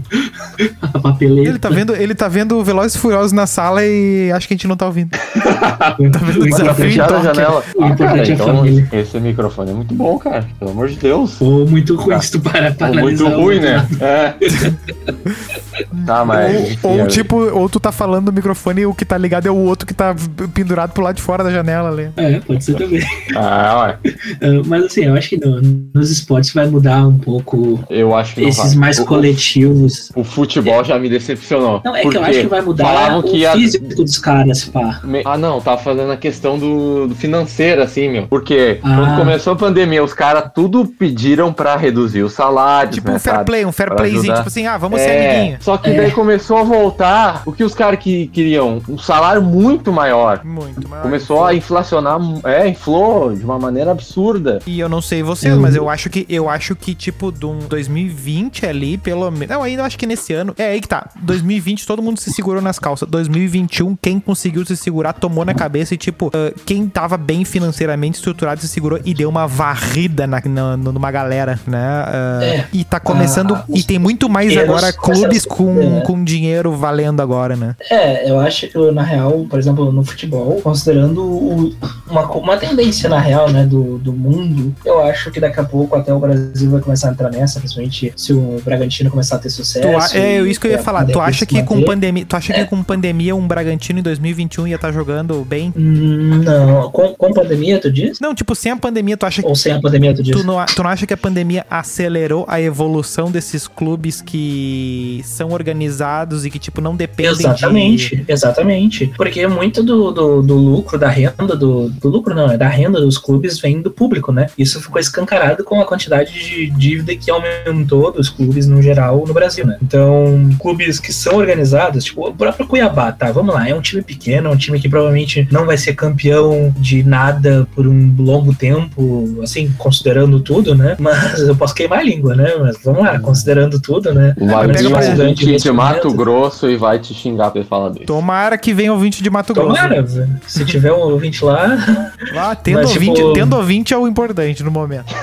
a papeleta. Ele tá vendo, ele tá vendo Velozes e Furiosos na sala e acho que a gente não tá ouvindo. o vendo desafio, é- Fecharam a janela. O Ah, cara, é então esse microfone é muito bom, cara. Pelo amor de Deus. Ou muito ruim se tu parar pra Ou muito o- ruim, né? É. tá, mas. enfim, Ou, ou eu- tipo, ou tu tá falando no microfone e o que tá ligado é o outro que tá pendurado pro lado de fora da janela ali. É, pode ser também. Ah, ué. Ah, Mas assim, eu acho que no- nos esportes vai mudar um pouco Eu acho que não esses mais O- coletivos. O futebol já me decepcionou. Não, é que eu acho que vai mudar falavam o que físico dos caras, pá. Ah, não, tava falando a questão do, do financeiro, assim, meu. Porque Ah. quando começou a pandemia, os caras tudo pediram pra reduzir os salários, Tipo né, um fair sabe? play, um fair Pra playzinho, ajudar. tipo assim, ah, vamos ser É, amiguinho. Só que É. daí começou a voltar o que os caras que queriam, um salário muito maior. Muito, mas... Começou a inflacionar, é, inflou de uma maneira absurda. E eu não sei vocês, Eu- mas eu acho que eu acho que tipo de um 2020 ali, pelo menos. Não, ainda acho que nesse ano. É aí que tá. 2020 todo mundo se segurou nas calças. 2021 quem conseguiu se segurar tomou na cabeça e tipo, ah, quem tava bem financeiramente estruturado se segurou e deu uma varrida na, na- numa galera, né? Ah, É. E tá começando Ah, e tem muito mais agora clubes com, né? com dinheiro valendo agora, né? É, eu acho que, na real, por exemplo, no futebol, considerando o- uma, uma tendência, na real, né, do, do mundo, eu acho que daqui a pouco até o Brasil vai começar a entrar nessa, principalmente se o Bragantino começar a ter sucesso. Tu a- é isso que eu ia a falar. Tu pandemia acha que com pandemia, tu acha que com pandemia um Bragantino em 2021 ia estar jogando bem? Hum, Não, com, com pandemia, tu diz? Não, tipo, sem a pandemia, tu acha que Ou sem a pandemia, tu diz? Tu não, tu não acha que a pandemia acelerou a evolução desses clubes que são organizados e que, tipo, não dependem Exatamente, de. exatamente. Porque muito do, do, do lucro, da renda, do, do lucro não, é da renda dos clubes vem do público, né? Isso ficou escancarado com a quantidade de dívida que aumentou dos clubes no geral no Brasil, né? Então, clubes que são organizados, tipo o próprio Cuiabá, tá? Vamos lá, é um time pequeno, é um time que provavelmente não vai ser campeão de nada por um longo tempo, assim, considerando tudo, né? Mas eu posso queimar a língua, né? Mas vamos lá, considerando tudo, né? Um gente ouvinte de. Mato Grosso e vai te xingar pra ele falar desse. Tomara que venha ouvinte de Mato Grosso. Tomara, se tiver um ouvinte lá, Ah, tendo, Mas, tipo- ouvinte, tendo ouvinte é o importante no momento.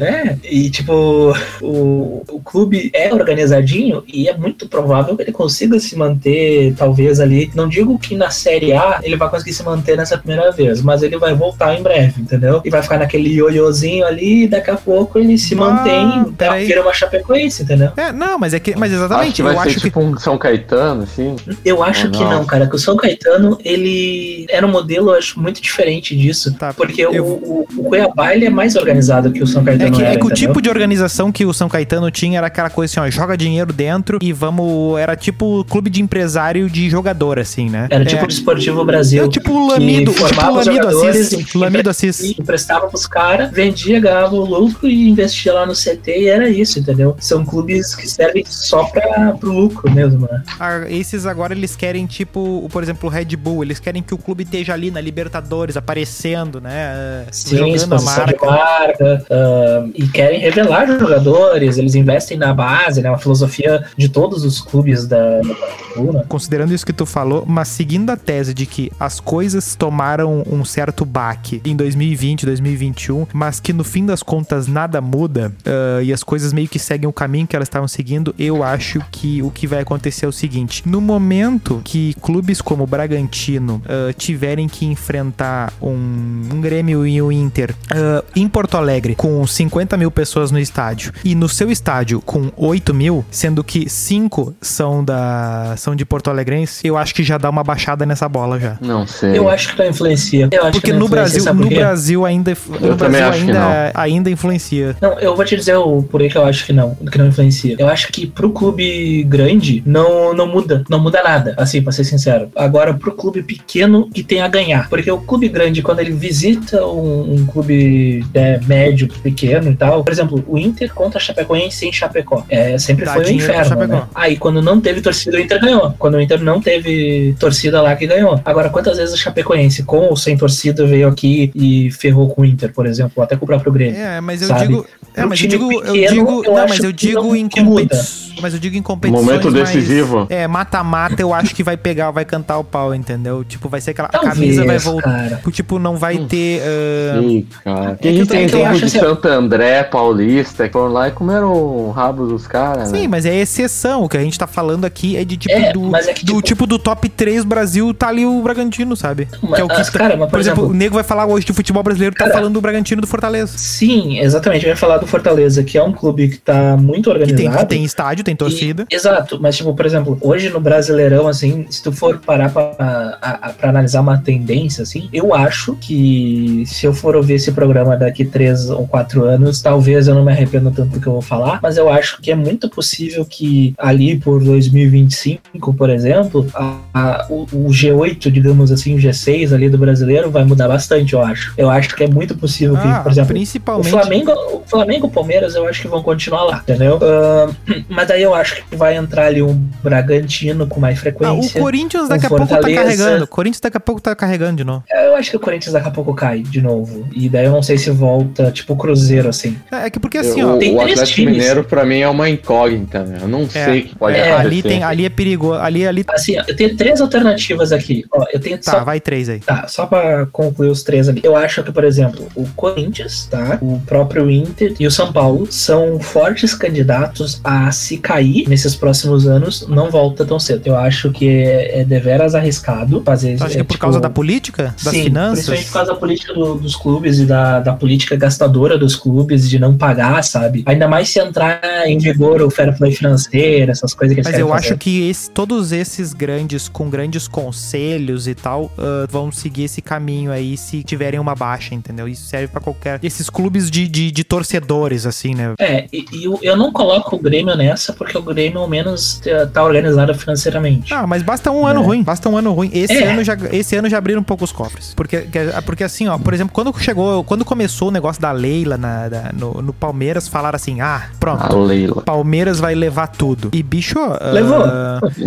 É, e tipo, o, o clube é organizadinho e é muito provável que ele consiga se manter, talvez ali. Não digo que na Série A ele vai conseguir se manter nessa primeira vez, mas ele vai voltar em breve, entendeu? E vai ficar naquele ioiôzinho ali e daqui a pouco ele se Ah, mantém, peraí. vira uma Chapecoense, entendeu? É, não, mas é que. Mas Acho exatamente, que vai eu ser acho que. tipo um São Caetano, assim. Eu acho Ou que não? não, cara, que o São Caetano, ele era um modelo, eu acho, muito diferente disso. Tá, porque eu- o, o, Cuiabá, ele é mais organizado que o São É Caetano que, é era, que o entendeu? tipo de organização que o São Caetano tinha era aquela coisa assim, ó, joga dinheiro dentro e vamos. Era tipo clube de empresário de jogador, assim, né? Era tipo é, o Desportivo Brasil. é tipo o Lamido, tipo Lamido Assis. Lamido Assis. emprestava pros caras, vendia, ganhava o lucro e investia lá no CT e era isso, entendeu? São clubes que servem só pra, pro lucro mesmo, né? Ah, esses agora eles querem, tipo, por exemplo, o Red Bull, eles querem que o clube esteja ali na Libertadores, aparecendo, né? Sim, jogando a marca. marca, ah, e querem revelar jogadores, eles investem na base, né? Uma filosofia de todos os clubes da, né? Considerando isso que tu falou, mas seguindo a tese de que as coisas tomaram um certo baque em 2020, 2021, mas que no fim das contas nada muda ah, e as coisas meio que seguem o caminho que elas estavam seguindo, eu acho que o que vai acontecer é o seguinte: no momento que clubes como o Bragantino ah, tiverem que enfrentar um, um Grêmio e um Inter ah, em Porto Alegre com 50 mil pessoas no estádio e no seu estádio com 8 mil, sendo que 5 são da são de Porto Alegrense, eu acho que já dá uma baixada nessa bola já. Não sei. Eu acho que não influencia. Eu acho Porque que não no influencia, Brasil, no? Brasil ainda no Eu também Brasil acho que ainda ainda influencia. Não, eu vou te dizer o porquê que eu acho que não, que não influencia. Eu acho que pro clube grande não, não muda, não muda nada, assim, pra ser sincero. Agora, pro clube pequeno que tem a ganhar. Porque o clube grande, quando ele visita um, um clube né, médio, pequeno e tal, por exemplo, o Inter contra a Chapecoense em Chapecó. É, sempre Dá foi um inferno, Né? Aí, quando não teve torcida, o Inter ganhou. Quando o Inter não teve torcida lá que ganhou. Agora, quantas vezes a Chapecoense, com ou sem torcida, veio aqui e ferrou com o Inter, por exemplo, ou até com o próprio Grêmio? É, mas eu Sabe? digo, é, mas eu digo, eu pequeno, digo, eu não, mas eu digo não- em competições, mas eu digo em competições Momento decisivo. É, mata-mata, eu acho que vai pegar, vai cantar o pau, entendeu? Tipo, vai ser aquela a Talvez, camisa vai voltar. cara. Tipo, não vai Hum. ter ah, Ih, cara. É Quem que eu tem tempo de assim, Santo André, Paulista, que foram lá e comeram o rabo dos caras, Sim, né? mas é exceção. O que a gente tá falando aqui é de tipo É, do, mas é que, do tipo- tipo do top 3 Brasil, tá ali o Bragantino, sabe? Mas, que é o que ah, cara, mas, por, exemplo, o nego vai falar hoje de futebol brasileiro, tá Cara- falando do Bragantino do Fortaleza. Sim, exatamente. Eu ia falar do Fortaleza, que é um clube que tá muito tem, organizado. que tem estádio, tem torcida. E- exato, mas tipo, por exemplo, hoje no Brasileirão, assim, se tu for parar pra, a- a- pra analisar uma tendência, assim, eu acho que se eu for ouvir esse programa daqui três ou quatro anos, talvez eu não me arrependa tanto do que eu vou falar, mas eu acho que é muito possível que ali por 2025, por exemplo, a- o, o G8, digamos assim, o G6 ali do brasileiro vai mudar bastante, eu acho. Eu acho que é muito possível que, Ah, por exemplo, o principalmente. Flamengo, o Flamengo e o Palmeiras eu acho que vão continuar lá, entendeu? Ah, mas aí eu acho que vai entrar ali um Bragantino com mais Ah, o frequência. Corinthians daqui a pouco tá carregando. O Corinthians daqui a pouco tá carregando de novo. eu acho que o Corinthians daqui a pouco cai de novo. E daí eu não sei se volta, tipo o Cruzeiro, assim. É, é que porque assim, Eu- ó. tem o três Atlético times. Mineiro, pra mim, é uma incógnita, né? Eu não sei o que pode é, acontecer. Ali, tem, ali é perigoso. Ali, ali. Assim, eu tenho três alternativas aqui. Ó, eu tenho Tá, só vai três aí. Tá, só pra concluir os três ali. Eu acho que, por exemplo, o Corinthians, tá? O próprio Inter e o São Paulo são fortes candidatos a se cair nesses próximos anos, não volta tão cedo. Eu acho que é, é deveras arriscado fazer Tu acha que é por tipo, causa da política? Das Sim, finanças? principalmente por causa da política do- dos clubes e da, da política gastadora dos clubes de não pagar, sabe? Ainda mais se entrar em vigor o fair play financeiro, essas coisas que eles Mas eu fazer. acho que esse- todos esses grandes, com grandes conselhos e tal, ah, vão seguir esse caminho aí se tiverem uma baixa, entendeu? Isso serve pra qualquer. Esses clubes de, de, de assim, né? É, e, e eu, eu não coloco o Grêmio nessa porque o Grêmio ao menos tá- organizado financeiramente. Ah, mas basta um ano É. ruim. Basta um ano ruim. Esse, É. ano já, esse ano já abriram um pouco os cofres. Porque, que- porque assim, ó, por exemplo, quando chegou, quando começou o negócio da Leila na, da- no, no Palmeiras, falaram assim: ah, pronto. A Leila. Palmeiras vai levar tudo. E bicho. ah, Levou.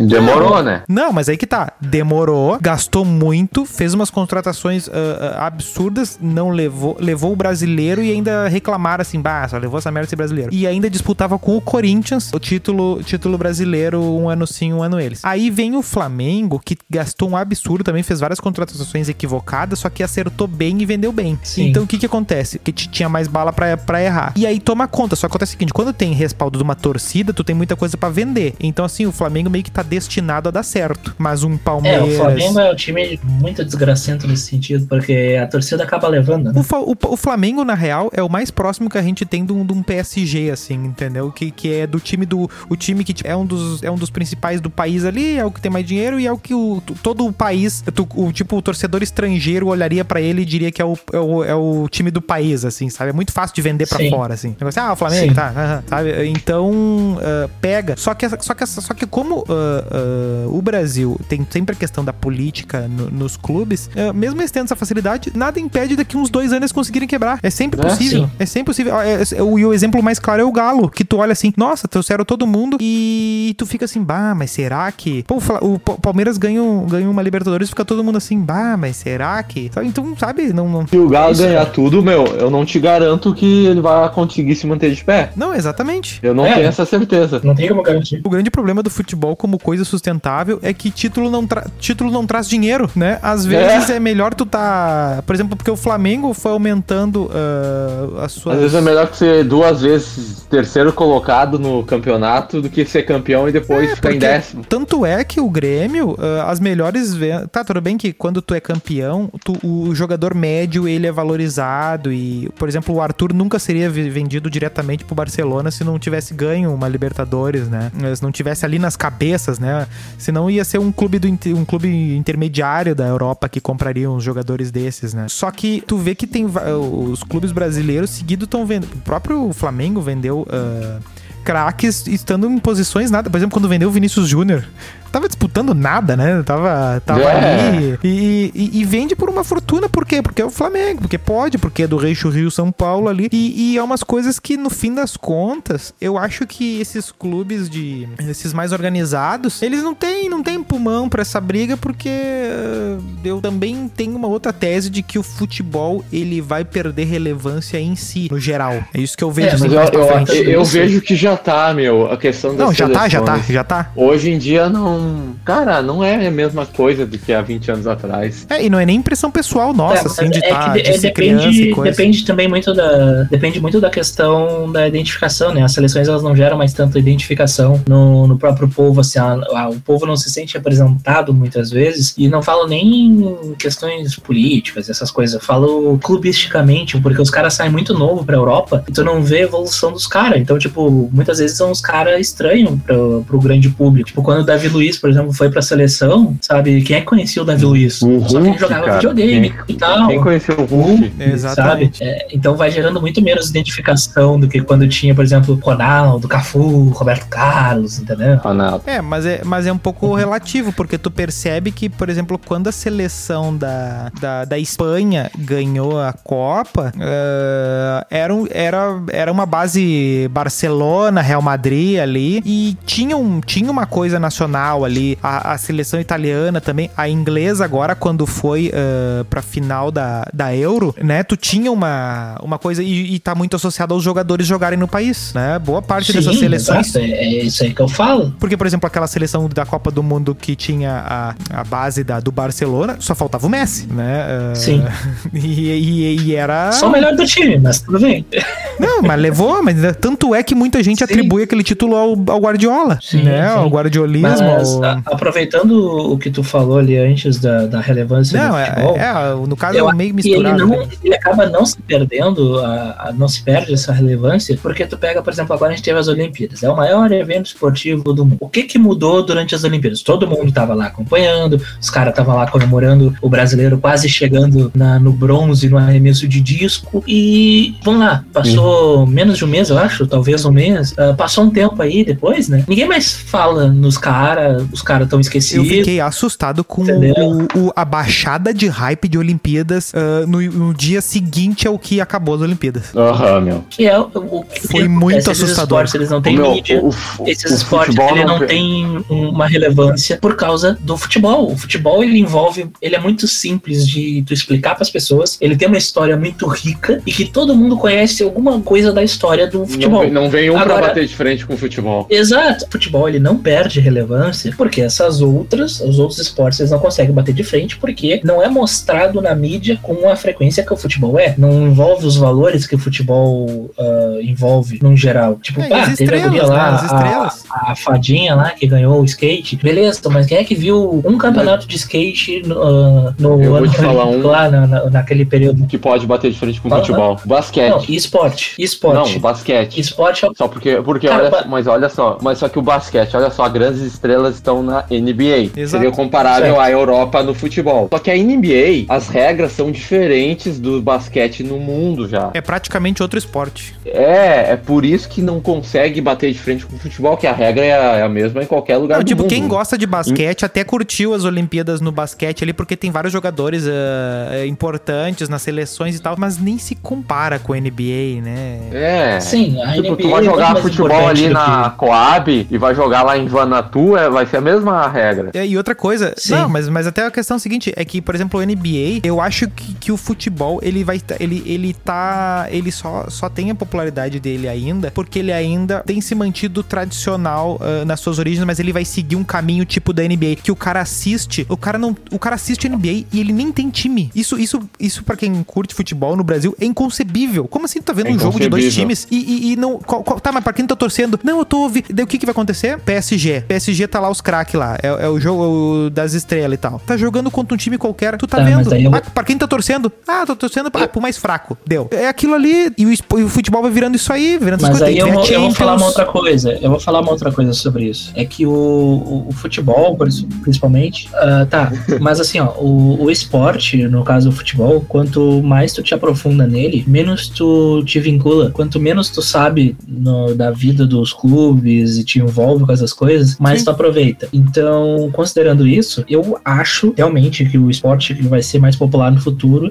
Demorou, né? Não, mas aí que tá. Demorou, gastou muito, fez umas contratações ah, absurdas, não levou, levou o brasileiro e ainda reclamaram assim, bah, só levou essa merda esse brasileiro. E ainda disputava com o Corinthians o título título, brasileiro um ano sim, um ano eles. Aí vem o Flamengo, que gastou um absurdo também, fez várias contratações equivocadas, só que acertou bem e vendeu bem. Sim. Então o que que acontece? Que tinha mais bala pra, pra errar. E aí toma conta. Só que acontece o seguinte: quando tem respaldo de uma torcida, tu tem muita coisa pra vender. Então, assim, o Flamengo meio que tá destinado a dar certo. Mas um É, Palmeiras. o Flamengo é um time muito desgracento nesse sentido, porque a torcida acaba levando, né? O, o- o Flamengo, na real, é o mais próximo que a gente tem de um, de um PSG, assim, entendeu? Que, que é do time do. O time que tipo, é um, dos, é um dos principais do país ali, é o que tem mais dinheiro e é o que o, todo o país, o tipo, o torcedor estrangeiro olharia pra ele e diria que é o, é, o, é o time do país, assim, sabe? É muito fácil de vender pra Sim. fora, assim. Negócio, ah, o Flamengo, Sim. tá, sabe? Então, ah, pega. Só que, só que, só que como ah, ah, o Brasil tem sempre a questão da política no- nos clubes, mesmo eles tendo essa facilidade, nada impede daqui uns dois anos eles conseguirem quebrar. É sempre É, possível. sim. É sempre possível. Ah, é- é- o- E o exemplo mais claro é o Galo, que tu olha assim, nossa, trouxeram todo mundo e tu fica assim, bah, mas será que. Pô, o o Pa- Palmeiras ganha, ganha uma Libertadores e fica todo mundo assim, bah, mas será que. Sabe? Então, sabe? Não, não, Se o Galo Isso, ganhar é. tudo, meu, eu não te garanto que ele vai conseguir se manter de pé. não exatamente. Eu não É. tenho essa certeza. Não tem como garantir. O grande problema do futebol como coisa sustentável é que título não, tra- título não traz dinheiro, né? Às vezes é. melhor tu tá. Por exemplo, porque o Flamengo foi aumentando ah, as suas. Às vezes é melhor que ser duas vezes terceiro colocado no campeonato do que ser campeão e depois É, ficar em décimo. Tanto é que o Grêmio, ah, as melhores vendas. Tá, tudo bem que quando tu é campeão, tu- o jogador médio ele é valorizado. E, por exemplo, o Arthur nunca seria ve- vendido diretamente pro Barcelona se não tivesse ganho uma Libertadores, né? Se não tivesse ali nas cabeças, né? Senão ia ser um clube, do, um clube intermediário da Europa que compraria uns jogadores desses, né? Só que tu vê que tem os clubes brasileiros seguido estão vendo. O próprio Flamengo vendeu. ah, craques estando em posições nada. Por exemplo, quando vendeu o Vinícius Júnior, tava disputando nada, né? Tava, tava É. ali. E, e- e vende por uma fortuna, por quê? Porque é o Flamengo, porque pode, porque é do Reixo Rio São Paulo ali. E, e é umas coisas que, no fim das contas, eu acho que esses clubes de. esses mais organizados, eles não têm, não têm pulmão pra essa briga, porque eh, eu também tenho uma outra tese de que o futebol ele vai perder relevância em si, no geral. É isso que eu vejo É, Mas assim, eu, eu, eu- eu vejo que já tá, meu, a questão das Não, já tá, já tá, seleções. já tá. Hoje em dia não. Cara, não é a mesma coisa do que há 20 anos atrás. É, e não é nem impressão pessoal nossa, É, assim, de, é tá, de é, ser criança e depende, coisa. depende também muito da depende muito da questão da identificação, né? As seleções elas não geram mais tanta identificação no, no próprio povo, assim, a- a- o povo não se sente representado muitas vezes e não falo nem em questões políticas, essas coisas, eu falo clubisticamente, porque os caras saem muito novo pra Europa e tu não vê a evolução dos caras, então tipo, muitas vezes são os caras estranhos pro, pro grande público, tipo, quando o Davi Luiz, por exemplo, foi pra seleção, sabe, quem é que conhecia o Davi Luiz? O Só quem Hulk, jogava cara. videogame Quem- e tal. Quem conheceu o Hulk? Exatamente. Sabe? É, então vai gerando muito menos identificação do que quando tinha, por exemplo, Ronaldo, Cafu, Roberto Carlos, entendeu? Ronaldo. É, mas é, mas é um pouco relativo, porque tu percebe que, por exemplo, quando a seleção da, da, da Espanha ganhou a Copa, eh, era, um- era, era uma base Barcelona, Real Madrid ali, e tinha, um, tinha uma coisa nacional ali. A, a seleção italiana também, a inglesa agora, quando foi eh, pra final da, da Euro, né, tu tinha uma, uma coisa, e, e tá muito associado aos jogadores jogarem no país, né? Boa parte dessas Sim, seleções exato, é, é isso aí que eu falo. porque, por exemplo, aquela seleção da Copa do Mundo que tinha a, a base da, do Barcelona, só faltava o Messi, né? Ah, Sim. E, e- e era. Só o melhor do time, mas tudo bem. Não, mas levou, mas tanto é que muita gente Sim. atribui aquele título ao, ao Guardiola, Sim, né? sim. Ao guardiolismo. Mas ao- a- aproveitando o que tu falou ali antes da, da relevância Não, do é, futebol, é, no caso Eu é meio E ele, misturado. não, né? ele acaba não se perdendo, a, a- não se perde essa relevância, porque tu pega, por exemplo, agora a gente teve as Olimpíadas, é o maior evento esportivo do mundo. O que que mudou durante as Olimpíadas? Todo mundo tava lá acompanhando, os caras estavam lá comemorando o brasileiro quase chegando na- no bronze, no arremesso de disco, e vamos lá, passou menos de um mês, eu acho, talvez um mês, ah, passou um tempo aí depois, né? Ninguém mais fala nos caras cara, os caras estão Eu esquecidos. fiquei assustado com o, o- a baixada de hype de Olimpíadas ah, no, no dia seguinte ao que acabou as Olimpíadas. Aham, meu. Que é o, o que Foi muito esses assustador. Esportes, eles não têm Meu, mídia. o, o, Esses o esportes futebol ele não pe- tem uma relevância por causa do futebol. O futebol ele envolve, ele é muito simples de tu explicar para as pessoas. Ele tem uma história muito rica e que todo mundo conhece alguma coisa da história do Não, futebol. vem- não vem um Agora- pra bater de frente com o futebol. Exato. O futebol ele não perde relevância porque essas outras, os outros esportes eles não conseguem bater de frente porque não é mostrado na mídia com a frequência que o futebol é. Não envolve os valores que o futebol ah, envolve no geral. Tipo, É, ah, teve a guria estrelas, né? lá, As estrelas. a, a fadinha lá que ganhou o skate. Beleza, mas quem é que viu um campeonato de skate no, ah, no Eu vou ano te falar um- lá na, na- naquele período? Que pode bater de frente com o Fala, futebol. Não, Basquete. esporte. Não, Esporte. basquete. Esporte é Só porque, porque Cara, olha, ba- mas olha só, mas só que o basquete, olha só, grandes estrelas estão na NBA. Exato. Seria comparável Certo. à Europa no futebol. Só que a NBA, as regras são diferentes do basquete no mundo já. É praticamente outro esporte. É, é por isso que não consegue bater de frente com o futebol, que a regra é a, é a mesma em qualquer lugar Não, do tipo, mundo. quem gosta de basquete até curtiu as Olimpíadas no basquete ali, porque tem vários jogadores ah, importantes nas seleções e tal, mas nem se compara com a NBA, né? É. Sim, a Tipo, NBA tu vai é jogar mais futebol ali na Coab e vai jogar lá em Vanatu, é, vai ser a mesma regra. É, E outra coisa, Sim. não, mas, mas até a questão é a seguinte, é que, por exemplo, o NBA, eu acho que, que o futebol, ele vai, ele, ele tá, ele só, só tem a popularidade dele ainda, porque ele ainda tem se mantido tradicional ah, nas suas origens, mas ele vai seguir um caminho tipo da NBA, que o cara assiste, o cara não, o cara assiste NBA e ele nem tem time. Isso, isso, isso para quem curte futebol no Brasil é inconcebível. Como assim tu tá vendo É um jogo de dois times e, e- e não, qual- qual- tá, mas pra quem tá torcendo? Não, eu tô ouvindo. Daí o que que vai acontecer? PSG. PSG tá lá os craques lá, é, é o jogo das estrelas e tal. Tá jogando contra um time qualquer, tu tá, Tá, vendo? eu- Ah, pra quem tá torcendo? Ah, tô torcendo pra, pro mais fraco. Deu. É aquilo ali e o, e o futebol vai virando isso aí, virando Mas aí eu ver vou, eu vou falar uma outra coisa. Eu vou falar uma outra coisa sobre isso. É que o, o, o futebol, principalmente, ah, tá. Mas assim, ó, o, o esporte, no caso o futebol, quanto mais tu te aprofunda nele, menos tu te vincula. Quanto menos tu sabe no- da vida dos clubes e te envolve com essas coisas, mais Sim. tu aproveita. Então, considerando isso, eu acho realmente que o esporte que vai ser mais popular no futuro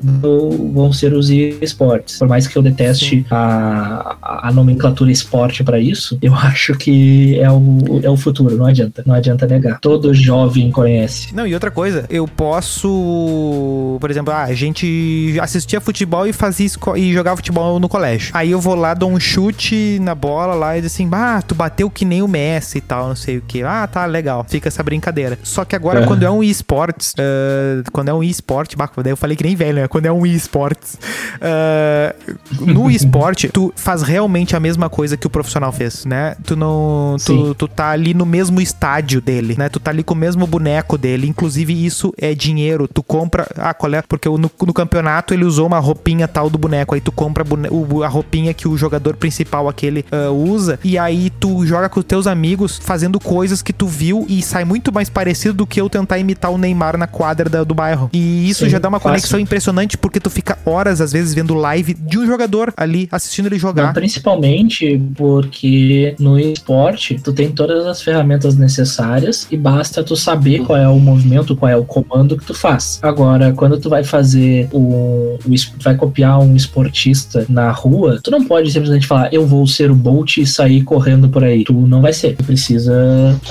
vão ser os esportes. Por mais que eu deteste a, a- nomenclatura esporte pra isso, eu acho que é o, é o futuro, não adianta. Não adianta negar. Todo jovem conhece. Não, e outra coisa, eu posso, por exemplo, ah, a gente assistia futebol e fazia e jogava futebol no colégio. Aí eu vou lá, dou um chute na bola lá e diz assim, ah, tu bateu que nem o Messi e tal, não sei o que. Ah, tá, legal. Fica essa brincadeira. Só que agora, É. quando é um esportes, ah, quando é um esporte, daí eu falei que nem velho, né? Quando é um esportes, ah, no esporte, tu faz realmente a mesma coisa que o profissional fez, né? Tu não. Tu, tu tá ali no mesmo estádio dele, né? Tu tá ali com o mesmo boneco dele. Inclusive, isso é dinheiro. Tu compra. Ah, qual é? Porque no, no campeonato ele usou uma roupinha tal do boneco. Aí tu compra o- a roupinha que o jogador principal aquele ah, usa. E aí tu joga com os teus amigos fazendo coisas que tu viu e sai muito mais parecido do que eu tentar imitar o Neymar na quadra da- do bairro. E isso Sim, já dá uma fácil. conexão impressionante porque tu fica horas, às vezes, vendo live de um jogador ali assistindo ele jogar. Não, principalmente porque no esporte tu tem todas as ferramentas necessárias e basta tu saber qual é o movimento, qual é o comando que tu faz. Agora, quando tu vai fazer o, o vai copiar um esportista na rua, tu não pode simplesmente falar eu vou ser o Bolt e sair correndo por aí. Tu não vai ser. Tu precisa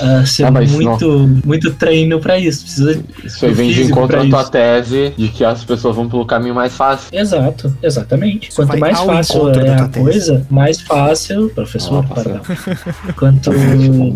ah, ser Ah, mas muito, muito treino pra isso. Precisa Isso aí vem de encontro à tua isso. tese de que as pessoas vão pelo caminho mais fácil. Exato, exatamente. Isso Quanto mais fácil é a tua tese. coisa, mais fácil, professor, Ah, perdão. Quanto,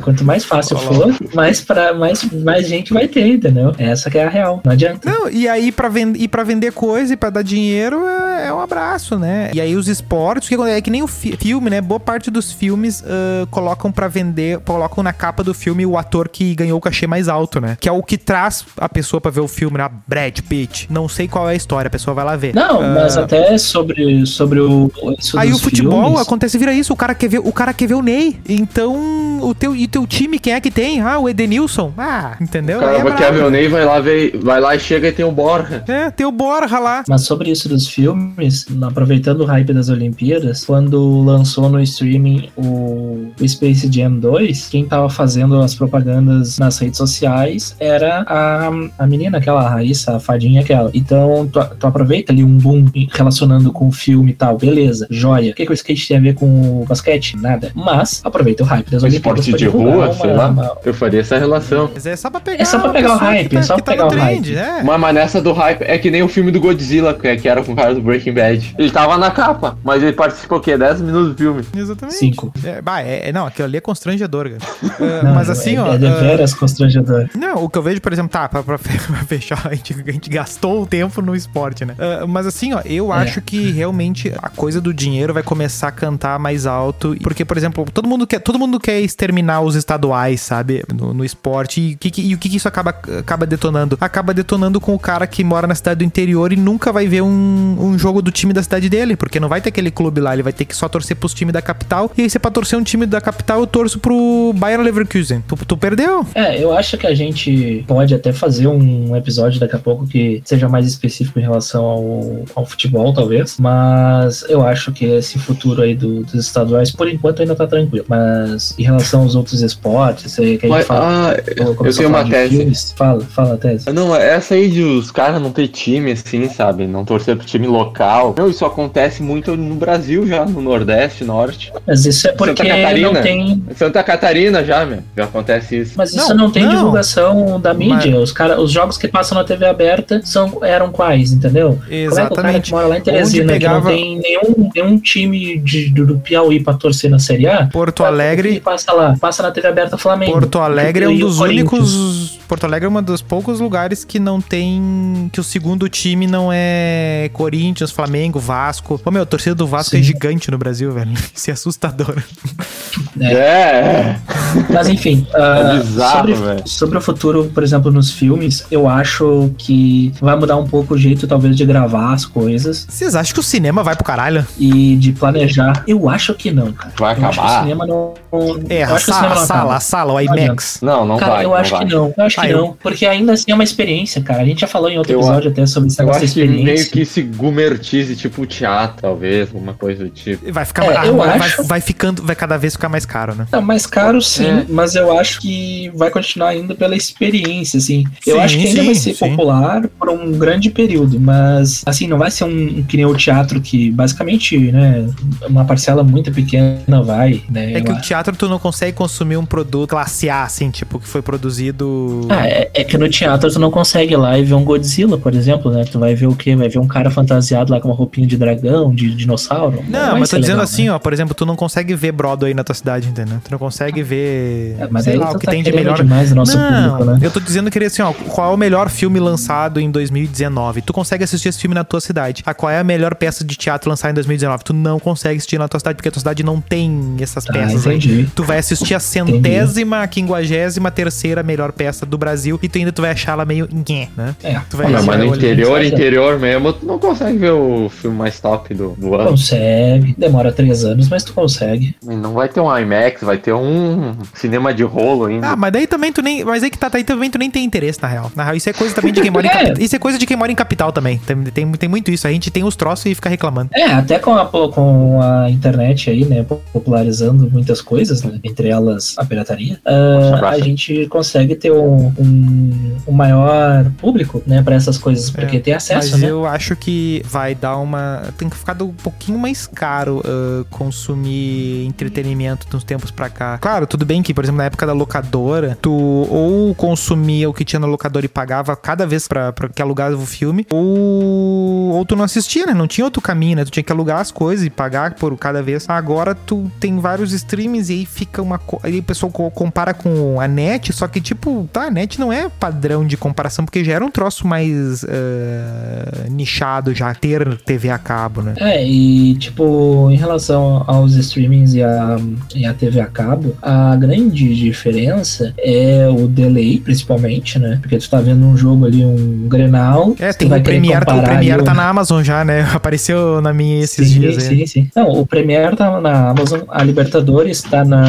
quanto mais fácil for, mais, pra, mais, mais gente vai ter, entendeu? Essa que é a real, não adianta. Não, e aí pra, ven e pra vender coisa e pra dar dinheiro é, é um abraço, né? E aí os esportes, o que é que nem o fi- filme, né? Boa parte dos filmes ah, colocam pra vender, colocam na capa do filme o ator que ganhou o cachê mais alto, né? Que é o que traz a pessoa pra ver o filme, né? Brad Pitt. Não sei qual é a história, a pessoa vai lá ver. Não, Ah, mas até sobre, sobre o. Isso Aí o futebol filmes, acontece vira isso, o cara quer ver, o cara quer ver o Ney. Então o teu, e teu time, quem é que tem? Ah, o Edenilson. Ah, entendeu? Aí é Caramba, que a brabo. meu Ney vai lá, ver, vai lá e chega e tem o Borja. É, tem o Borja lá. Mas sobre isso dos filmes, aproveitando o hype das Olimpíadas, quando lançou no streaming o, o Space Jam 2, quem tava fazendo as propagandas nas redes sociais era a, a menina, aquela a Raíssa, a fadinha aquela. Então, tu, tu aproveita ali um boom relacionando com o filme e tal, beleza, joia. O que, que o skate tem a ver com o basquete? Nada. Mas, aproveita o hype das Olimpíadas. Esporte de rua, uma- sei lá. uma- Eu faria essa relação. Mas é só pra pegar. É só pra pegar o hype, é só que pra no pegar o trend, hype. é. Mas, mas nessa do hype é que nem o filme do Godzilla, que, que era com o cara do Breaking Bad. Ele tava na capa, mas ele participou o quê? 10 minutos do filme. Exatamente. Cinco. É, bah, é, é- não, aquilo ali é constrangedor, cara. Ah, Não, mas assim, é, ó. É ah, deveras constrangedor. Não, o que eu vejo, por exemplo, tá, pra, pra fe- pra fechar, a gente, a gente gastou o tempo no esporte, né? Ah, mas assim, ó, eu É. acho que realmente a coisa do dinheiro vai começar a cantar mais alto. Porque, por exemplo, todo mundo quer, todo mundo quer exterminar os estaduais, sabe? No, no esporte. E, o que que- e o que, que isso acaba, acaba detonando? Acaba detonando com o cara que mora na cidade do interior e nunca vai ver um, um jogo do time da cidade dele. Porque não vai ter aquele clube lá, ele vai ter que só torcer pros times da capital. E aí, se é pra torcer um time da capital, eu torço pro Bayern Leverkusen. Tu, tu perdeu. É, eu acho que a gente pode até fazer um episódio daqui a pouco que seja mais específico em relação ao, ao futebol, talvez. Mas eu acho que esse futuro aí do- dos estaduais, por enquanto, ainda tá tranquilo. Mas em relação aos outros esportes, aí que a gente Mas, fala. ah, eu tenho uma tese. filmes, Fala, fala a tese. Não, essa aí de os caras não ter time, assim, sabe? Não torcer pro time local. Não, isso acontece muito no Brasil já, no Nordeste, Norte. Mas isso é porque Catarina. não tem. Santa Catarina já, meu. Já acontece Mas isso Não, não, tem não. divulgação da mídia. Os, cara, os jogos que passam na TV aberta são, eram quais, entendeu? Como é que o cara Exatamente. que mora lá em Teresina, pegava- que não tem nenhum, nenhum time de, do Piauí pra torcer na Série A, Porto Alegre. passa lá, passa na TV aberta Flamengo. Porto Alegre é um o dos únicos. Porto Alegre é um dos poucos lugares que não tem. Que o segundo time não é Corinthians, Flamengo, Vasco. Ô meu, a torcida do Vasco Sim. é gigante no Brasil, velho. Isso é assustador. É. É. Mas enfim, ah, É bizarro, sobre, sobre o futuro, por exemplo, nos filmes, eu acho que vai mudar um pouco o jeito, talvez, de gravar as coisas Vocês acham que o cinema vai pro caralho? e de planejar. Eu acho que não, cara. Vai Eu acho que o acabar? cinema não. É, a acho que o sala, cinema a não sala, acaba. a sala, o Não IMAX. Não, não Cara, vai. eu não acho vai. que não. Eu acho Ah, que eu- não. Porque ainda assim é uma experiência, cara. A gente já falou em outro Eu episódio até sobre esse Eu acho que meio experiência. que se gumertize, tipo teatro, talvez, alguma coisa do tipo. Vai ficar. É, ah, eu vai, acho- vai ficando. Vai cada vez ficar mais caro, né? Tá mais caro sim, É. mas eu acho que vai continuar indo pela experiência, assim. eu Sim, acho que ainda sim, vai ser sim. popular por um grande período, mas assim, não vai ser um, que nem o teatro que basicamente, né, uma parcela muito pequena vai, né? É que o teatro tu não consegue consumir um produto classe A, assim, tipo, que foi produzido. Ah, é, é que no teatro tu não consegue ir lá e ver um Godzilla, por exemplo, né? Tu vai ver o quê? Vai ver um cara fantasiado lá com uma roupinha de dragão, de dinossauro? Não, vai mas tô dizendo legal, assim, né? ó, por exemplo, tu não consegue ver Broadway na tua cidade, entendeu? Tu não consegue ver, É, mas sei aí lá, tu que tá tem de querendo melhor. demais o nosso não, público, né? eu tô dizendo que assim, ó, qual é o melhor filme lançado em 2019? Tu consegue assistir esse filme na tua cidade. Ah, qual é a melhor peça de teatro lançada em 2019? Tu não consegue assistir na tua cidade porque a tua cidade não tem essas Ah, peças aí. entendi. Tu vai assistir a centésima, quinquagésima terceira melhor peça do Brasil e tu ainda tu vai achar ela meio né? É, Tu vai Ah, mas no interior, interior mesmo, tu não consegue ver o filme mais top do, do ano. consegue. Demora três anos, mas tu consegue. Não vai ter um IMAX, vai ter um cinema de rolo ainda. Ah, mas daí também tu nem. Mas aí que tá, aí também tu nem tem interesse, na real. Na real, isso é coisa também de quem mora em É. capital. Isso é coisa de quem mora em capital também. Tem, tem, tem muito isso. A gente tem os troços e fica reclamando. É, até com a, com a internet aí, né, popularizando muitas coisas, né, entre elas a pirataria, abraço. a gente consegue ter um, um, um maior público, né, pra essas coisas, porque tem acesso, É, Mas né? eu acho que vai dar uma. Tem que ficar um pouquinho mais caro ah, consumir entretenimento nos tempos pra cá. Claro, tudo bem que, por exemplo, na época da locadora, tu ou consumia o que tinha na locadora e pagava cada vez pra, pra que alugava o filme, ou, ou tu não assistia, né? Não tinha outro caminho, né? Tu tinha que alugar as coisas e pagar por cada vez. Agora tu tem vários streams e aí fica uma. co- Aí o pessoal co- compara com a net, só que, tipo, tá, a net não é padrão de comparação, porque já era um troço mais ah, nichado já ter TV a cabo, né? É, e tipo, em relação aos streamings e a, e a TV a cabo, a grande diferença é o delay, principalmente, né? Porque tu tá vendo um jogo ali, um Grenal. É, tem vai o Premiere, o comparar Premiere tá na Amazon já, né? Apareceu na minha esses sim, dias aí. Sim, sim. Não, o Premiere tá na Amazon, a Libertadores tá na.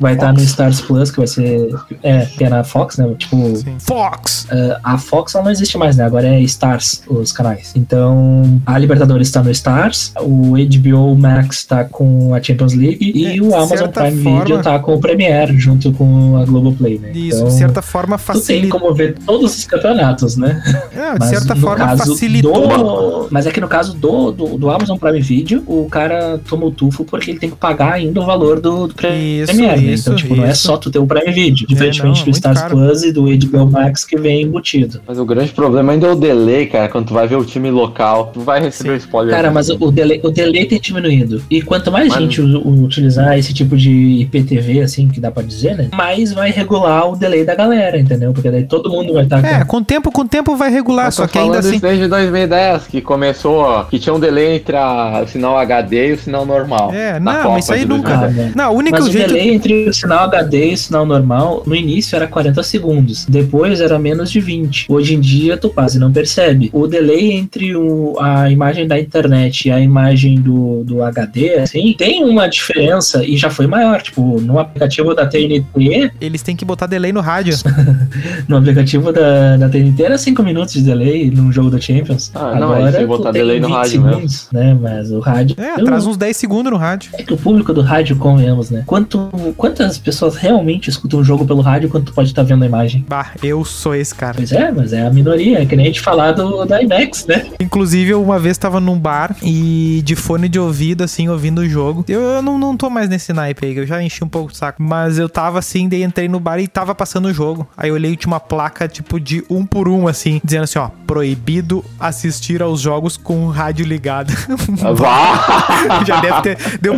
Vai estar no Stars Plus, que vai ser. É, que é na Fox, né? Tipo. Sim. Fox! Uh, a Fox ela não existe mais, né? Agora é Stars os canais. Então, a Libertadores tá no Stars, o HBO Max tá com a Champions League e É, o Amazon Prime forma- Video tá com o Premiere junto com a Globoplay, né? Isso, então, de certa forma tu tem facilita. como ver todos os campeonatos, né? É, de Mas certa no forma caso facilitou. do- Mas é que no caso do, do, do Amazon Prime Video, o cara toma o tufo porque ele tem que pagar ainda o valor do, do Premiere, Isso, né? isso, Então, tipo, não é isso. só tu ter o Prime Video, É, diferentemente não, é do muito Stars caro. Plus e do HBO Max que vem embutido. Mas o grande problema ainda é o delay, cara. Quando tu vai ver o time local, tu vai receber o spoiler. Cara, mas o delay, o delay tem diminuído. E quanto mais Mas- gente utilizar esse tipo de IPTV, assim, que dá pra dizer, né? Mais vai regular o delay da galera, entendeu? Porque daí todo mundo vai estar É, com o tempo, com o tempo vai regular, só que ainda assim. desde 2010, que começou, ó, que tinha um delay entre a- o sinal HD e o sinal normal. É, não, Copa mas isso aí nunca. 2010. Ah, Não, o único Mas o jeito. delay entre o sinal HD e o sinal normal, no início era 40 segundos, depois era menos de 20. Hoje em dia tu quase não percebe. O delay entre o- a imagem da internet e a imagem do, do HD, assim, tem uma diferença e já foi maior. Tipo, no aplicativo da TNT, Eles têm que botar delay no rádio. no aplicativo da, da TNT era 5 minutos de delay num jogo da Champions. Ah, não, aí tem que botar delay no 20 rádio mesmo. segundos, né? Mas o rádio. É, atrás uns 10 segundos no rádio. É que o público do rádio, convenhamos, né? Quanto, quantas pessoas realmente escutam um jogo pelo rádio quanto pode estar vendo a imagem? Bah, eu sou esse cara. Pois é, mas é a minoria, é que nem a gente falar do, da IMAX, né? Inclusive, eu uma vez tava num bar e de fone de ouvido, assim, ouvindo o jogo. Eu, eu não, não tô mais nesse naipe aí, eu já enchi um pouco o saco. Mas eu tava assim, daí entrei no bar e tava passando o jogo. Aí eu olhei e tinha uma placa, tipo, de um por um, assim, dizendo assim, ó, proibido assistir aos jogos com o rádio ligado. Vá! já deve ter. Deu,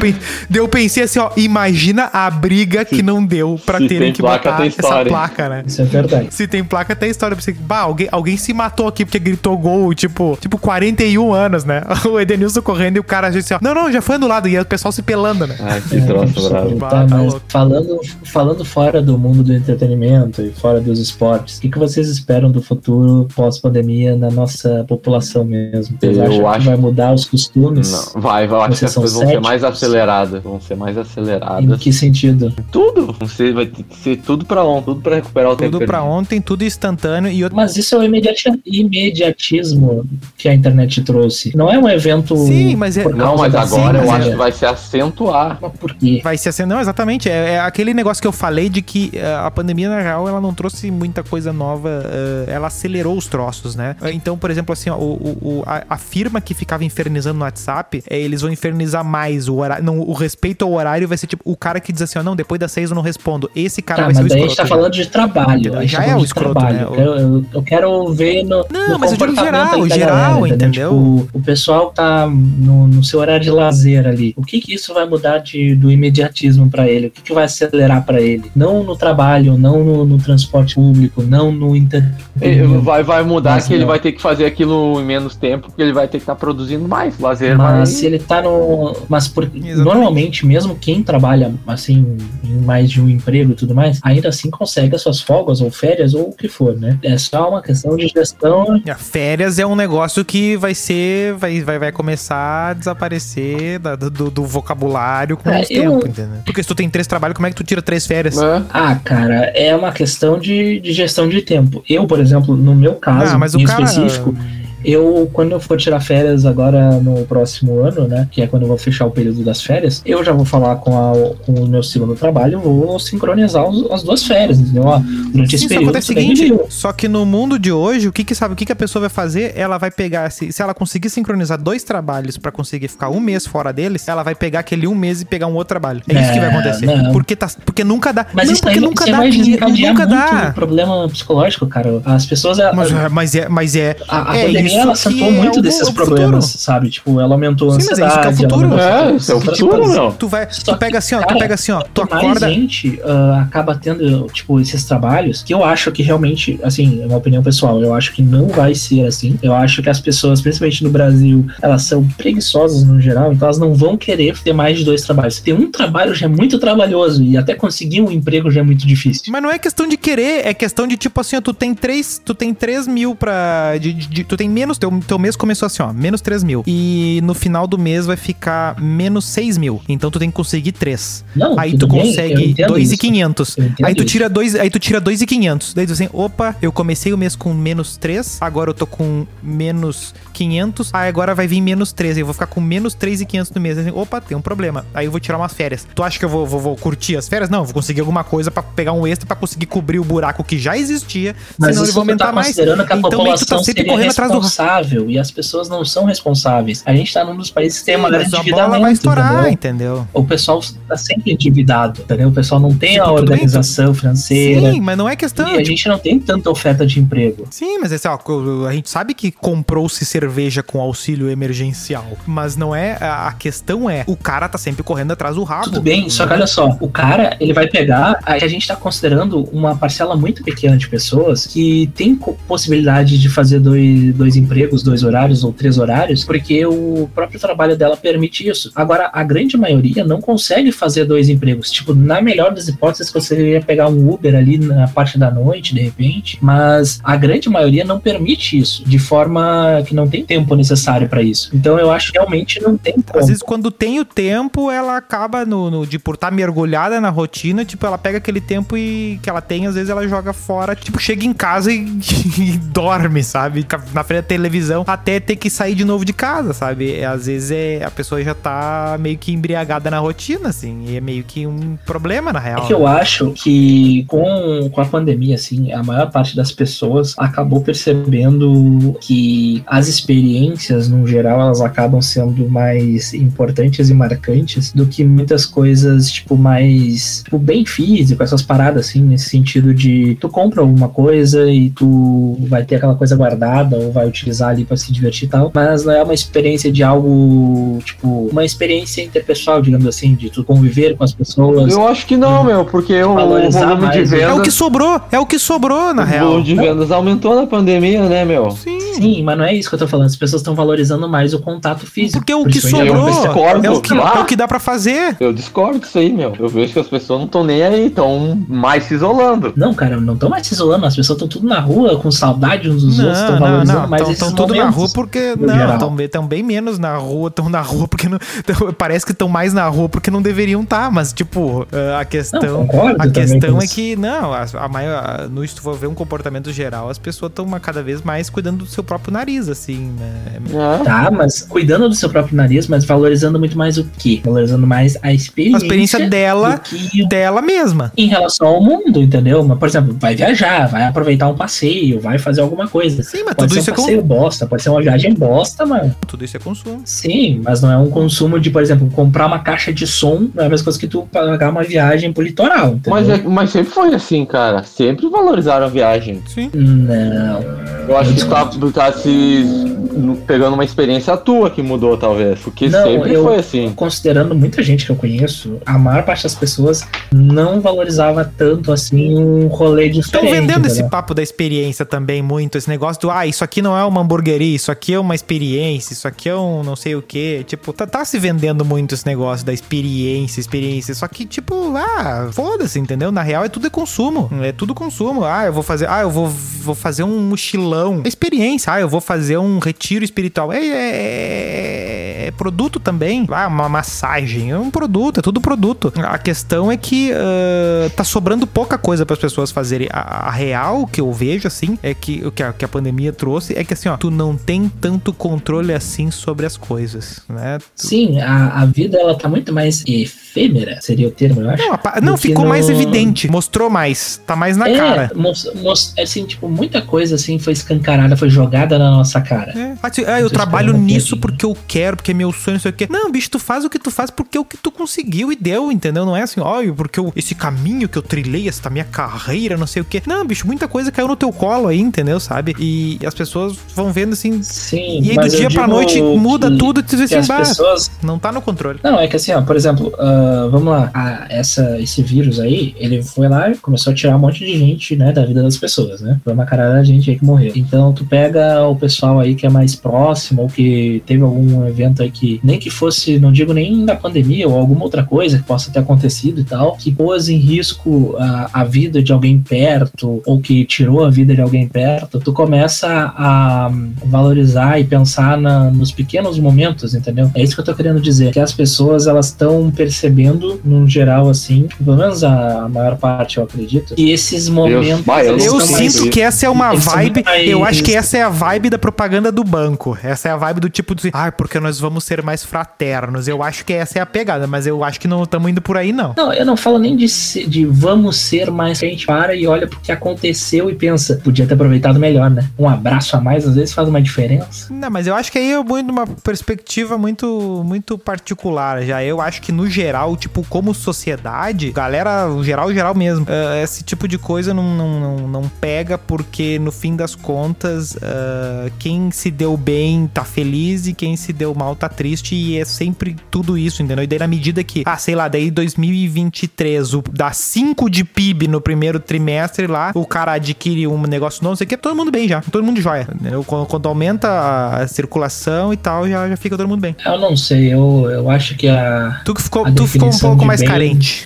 deu pensei assim, ó, imagina a briga que não deu pra Se terem tem que placa, botar tem essa história. placa, né? Isso é verdade. Se tem placa, tem história. Pensei, bah, alguém, alguém se matou aqui porque gritou gol, tipo, tipo 41 anos, né? O Edenilson correndo e o cara assim, ó, não, não, já foi anulado. E aí o pessoal se pelando, né? Ai, que troço bravo. Bah, Tá, tá mas falando, falando fora do mundo do entretenimento e fora dos esportes, o que, que vocês esperam do futuro pós-pandemia na nossa população mesmo? Vocês Eu acham acho- que vai mudar os costumes? Não, vai, vai. Eu acho que as coisas vão ser mais aceleradas. Vão ser mais Em aceleradas. que sentido? Tudo. Ser, vai ter que ser tudo pra ontem, tudo pra recuperar o tempo. Tudo pra perdido. ontem, tudo instantâneo e outro. Mas isso é o imediati- imediatismo que a internet trouxe. Não é um evento. Sim, mas é- Não, mas agora Sim, eu mas acho é- que vai se acentuar. Mas por quê? Vai ser assim, não, exatamente. É, é aquele negócio que eu falei de que eh, a pandemia, na real, ela não trouxe muita coisa nova, eh, ela acelerou os troços, né? Então, por exemplo, assim, ó, o, o- a, firma que ficava infernizando no WhatsApp, eh, eles vão infernizar mais o horário. Não, o respeito ao horário vai ser tipo o cara que diz assim, ó, não, depois das seis eu não respondo. Esse cara Tá, vai ser o daí a escroto. gente tá falando de trabalho. Já tá é o de escroto, trabalho. né? Eu, quero, eu- eu quero ver no. Não, no mas eu digo comportamento geral, geral, entendeu? Tipo, o pessoal tá no, no seu horário de lazer ali. O que que isso vai mudar de, do imediatismo pra ele? O que que vai acelerar pra ele? Não no trabalho, não no, no transporte público, não no entretenimento. vai, vai mudar Mas que ele não. vai ter que fazer aquilo em menos tempo, porque ele vai ter que estar produzindo mais. Lazer Mas mais. se ele tá no. Mas por, normalmente, mesmo quem trabalha assim, em mais de um emprego e tudo mais, ainda assim consegue as suas folgas ou férias ou o que for, né? É só uma questão de gestão. A férias é um negócio que vai ser. Vai, vai, vai começar a desaparecer da- do, do vocabulário com É, o eu- tempo, entendeu? Porque se tu tem três trabalhos, como é que tu tira três férias? É. Ah, cara, é uma questão de, de gestão de tempo. Eu, por exemplo, no meu caso, Ah, mas o em cara. Eu, quando eu for tirar férias agora no próximo ano, né, que é quando eu vou fechar o período das férias, eu já vou falar com, a, com o meu segundo trabalho, vou sincronizar os- as duas férias, entendeu? Ó, durante Sim, esse período, acontece seguinte, só que no mundo de hoje, o que que sabe, o que que a pessoa vai fazer? Ela vai pegar, se, se ela conseguir sincronizar dois trabalhos pra conseguir ficar um mês fora deles, ela vai pegar aquele um mês e pegar um outro trabalho. É isso que vai É, acontecer. não. Porque, tá, porque nunca dá. Mas não, isso porque nunca dá, dinheiro, nunca dá. problema psicológico, cara. As pessoas... Mas, mas é, mas é, a, a é pandemia ela acentuou que é muito o- desses problemas, futuro. sabe? Tipo, ela aumentou a Sim, mas é isso que é o ansiedade, ela futuro. É, isso é o futuro, meu. Tu vai, tu pega assim, ó, tu cara, pega assim, ó, tu mais acorda. gente ah, acaba tendo, tipo, esses trabalhos, que eu acho que realmente, assim, é uma opinião pessoal, eu acho que não vai ser assim. Eu acho que as pessoas, principalmente no Brasil, elas são preguiçosas no geral, então elas não vão querer ter mais de dois trabalhos. Ter um trabalho já é muito trabalhoso e até conseguir um emprego já é muito difícil. Mas não é questão de querer, é questão de tipo assim, ó, tu tem 3, tu tem 3 mil pra. de- de- tu tem menos, teu, teu mês começou assim, ó, menos 3 mil. E no final do mês vai ficar menos 6 mil. Então tu tem que conseguir 3. Não, Aí tu bem, consegue entendo 2,500. isso. Eu entendo Aí tu tira dois, aí tu tira 2,500. Daí tu assim, opa, eu comecei o mês com menos 3, agora eu tô com menos 500, aí agora vai vir menos 13, eu vou ficar com menos 3,500 no mês. Assim, opa, tem um problema. Aí eu vou tirar umas férias. Tu acha que eu vou, vou, vou curtir as férias? Não, vou conseguir alguma coisa pra pegar um extra pra conseguir cobrir o buraco que já existia, Mas senão ele isso vai tu tá aumentar mais. considerando que a Então meio que tu tá sempre correndo atrás do responsável e as pessoas não são responsáveis. A gente tá num dos países que tem Sim, uma grande a bola vai estourar, entendeu? entendeu? O pessoal tá sempre endividado, entendeu? O pessoal não tem a tudo bem, organização financeira. Sim, mas não é questão. E a gente não tem tanta oferta de emprego. Sim, mas esse, ó, a gente sabe que comprou-se cerveja com auxílio emergencial, mas não é a questão é o cara tá sempre correndo atrás do rabo. Tudo bem, só que olha só, o cara, ele vai pegar. A gente tá considerando uma parcela muito pequena de pessoas que tem possibilidade de fazer dois, dois empregos, dois horários ou três horários, porque o próprio trabalho dela permite isso. Agora, a grande maioria não consegue fazer dois empregos. Tipo, na melhor das hipóteses, você ia pegar um Uber ali na parte da noite, de repente, mas a grande maioria não permite isso, de forma que não tem tempo necessário para isso. Então, eu acho que realmente não tem como. Às vezes, quando tem o tempo, ela acaba no, no- de por estar mergulhada na rotina, tipo, ela pega aquele tempo e que ela tem, às vezes ela joga fora, tipo, chega em casa e, e dorme, sabe? Na frente da televisão, até ter que sair de novo de casa, sabe? É, às vezes é, a pessoa já tá meio que embriagada na rotina, assim, e é meio que um problema, na real. É que eu acho que com, com a pandemia, assim, a maior parte das pessoas acabou percebendo que as experiências, no geral, elas acabam sendo mais importantes e marcantes do que muitas coisas, tipo, mais, tipo, bem físico, essas paradas, assim, nesse sentido de tu compra alguma coisa e tu vai ter aquela coisa guardada ou vai utilizar ali pra se divertir e tal, mas não é uma experiência de algo, tipo, uma experiência interpessoal, digamos assim, de tu conviver com as pessoas, Eu acho que não, meu, porque o Valorizar volume de mais, né? É o que sobrou, é o que sobrou, na O real. volume de vendas aumentou na pandemia, né, meu? Sim. Sim, mas não é isso que eu tô falando. As pessoas estão valorizando mais o contato físico. Porque o que sobrou discordo. é o que, Ah. é o que dá pra fazer. Eu discordo disso aí, meu. Eu vejo que as pessoas não estão nem aí, estão mais se isolando. Não, cara, não estão mais se isolando. As pessoas estão tudo na rua, com saudade uns dos outros, estão Não, não, valorizando não. mais Estão esses tudo na rua porque. Não, estão bem, tão bem menos na rua. Estão na rua porque não. tão- parece que estão mais na rua porque não deveriam estar. Mas, tipo, a Não, questão. concordo A questão é que, não, a, a maior. No, se tu for ver um comportamento geral, as pessoas estão cada vez mais cuidando do seu próprio nariz, assim, né? É. Tá, mas cuidando do seu próprio nariz, mas valorizando muito mais o quê? Valorizando mais a experiência, A experiência dela, do que dela mesma. em relação ao mundo, entendeu? Mas, por exemplo, vai viajar, vai aproveitar um passeio, vai fazer alguma coisa. Sim, mas Pode tudo ser isso, um é passeio bosta, pode ser uma viagem bosta, mano. tudo isso é consumo. Sim, mas não é um consumo de, por exemplo, comprar uma caixa de som, não é a mesma coisa que tu pagar uma viagem pro litoral, entendeu? Mas, é- mas sempre foi assim, cara. Sempre valorizaram a viagem. Sim. Não. Eu acho que tá, tu tá se pegando uma experiência tua que mudou, talvez. Porque Não, sempre eu- foi assim. Considerando muita gente que eu conheço, a maior parte das pessoas não valorizava tanto assim um rolê Estão diferente. vendendo esse papo da experiência também muito, esse negócio do, ah, isso aqui não é uma hamburgueria, isso aqui é uma experiência, isso aqui é um não sei o que. Tipo, tá, tá se vendendo muito esse negócio da experiência, experiência. Só que, tipo, ah, foda-se, entendeu? Na real é tudo é consumo. É tudo consumo. Ah, eu vou fazer, ah, eu vou, vou fazer um mochilão. É experiência. Ah, eu vou fazer um retiro espiritual. É, é- é produto também. Ah, uma massagem. É um produto, é tudo produto. A questão é que ah, tá sobrando pouca coisa para as pessoas fazerem. A, a real que eu vejo, assim, é que o que a, que a pandemia trouxe é que, assim, ó, tu não tem tanto controle assim sobre as coisas, né? Tu- Sim, a, a vida ela tá muito mais efêmera, seria o termo, eu acho. Não, a não ficou mais no- evidente. Mostrou mais. Tá mais na é, cara. mos- assim, tipo, muita coisa assim foi escancarada, foi jogada na nossa cara. É. Ah, ah, eu Vocês trabalho nisso porque eu quero, porque é meu sonho, não sei o quê. Não, bicho, tu faz o que tu faz porque é o que tu conseguiu e deu, entendeu? Não é assim, ó, porque eu, esse caminho que eu trilhei, essa minha carreira, não sei o quê. Não, bicho, muita coisa caiu no teu colo aí, entendeu? Sabe? E as pessoas vão vendo assim. Sim, E aí do dia pra noite muda que- tudo e tu diz assim, as bah, pessoas não tá no controle. Não, é que assim, ó, por exemplo, ah, vamos lá, ah, essa, esse vírus aí, ele foi lá e começou a tirar um monte de gente, né, da vida das pessoas, né? Foi uma caralhada de gente aí que morreu. Então, tu pega o pessoal aí que é mais próximo, ou que teve algum evento aí que, nem que fosse, não digo nem da pandemia, ou alguma outra coisa que possa ter acontecido e tal, que pôs em risco a, a vida de alguém perto, ou que tirou a vida de alguém perto, tu começa a valorizar e pensar na- nos pequenos momentos, entendeu? É isso que eu tô querendo dizer, que as pessoas elas estão percebendo, no geral, assim, pelo menos a maior parte, eu acredito, que esses momentos. eu Eu sinto que essa é uma vibe. mais- Eu acho que essa é a vibe da propaganda do banco. Essa é a vibe do tipo de. Ah, porque nós vamos ser mais fraternos. Eu acho que essa é a pegada, mas eu acho que não estamos indo por aí, não. Não, eu não falo nem de, de vamos ser mais. A gente para e olha pro que aconteceu e pensa, podia ter aproveitado melhor, né? Um abraço a mais às vezes faz uma diferença. Não, mas eu acho que aí é muito uma perspectiva muito, muito particular já. Eu acho que no geral, tipo, como sociedade, galera, o geral, geral mesmo, eh, esse tipo de coisa não, não, não, não pega porque no fim das contas, eh, quem se deu bem tá feliz e quem se deu mal tá triste e é sempre tudo isso, entendeu? E daí na medida que, ah, sei lá, daí 2023, o, dá 5 de PIB no primeiro trimestre lá, o cara adquire um negócio novo, não sei o que, todo mundo bem já, todo mundo joia, entendeu? Quando, quando aumenta a, a circulação e tal, já, já fica todo mundo bem. Eu não sei, eu, eu acho que a. Tu que ficou, tu ficou um pouco mais bem- carente.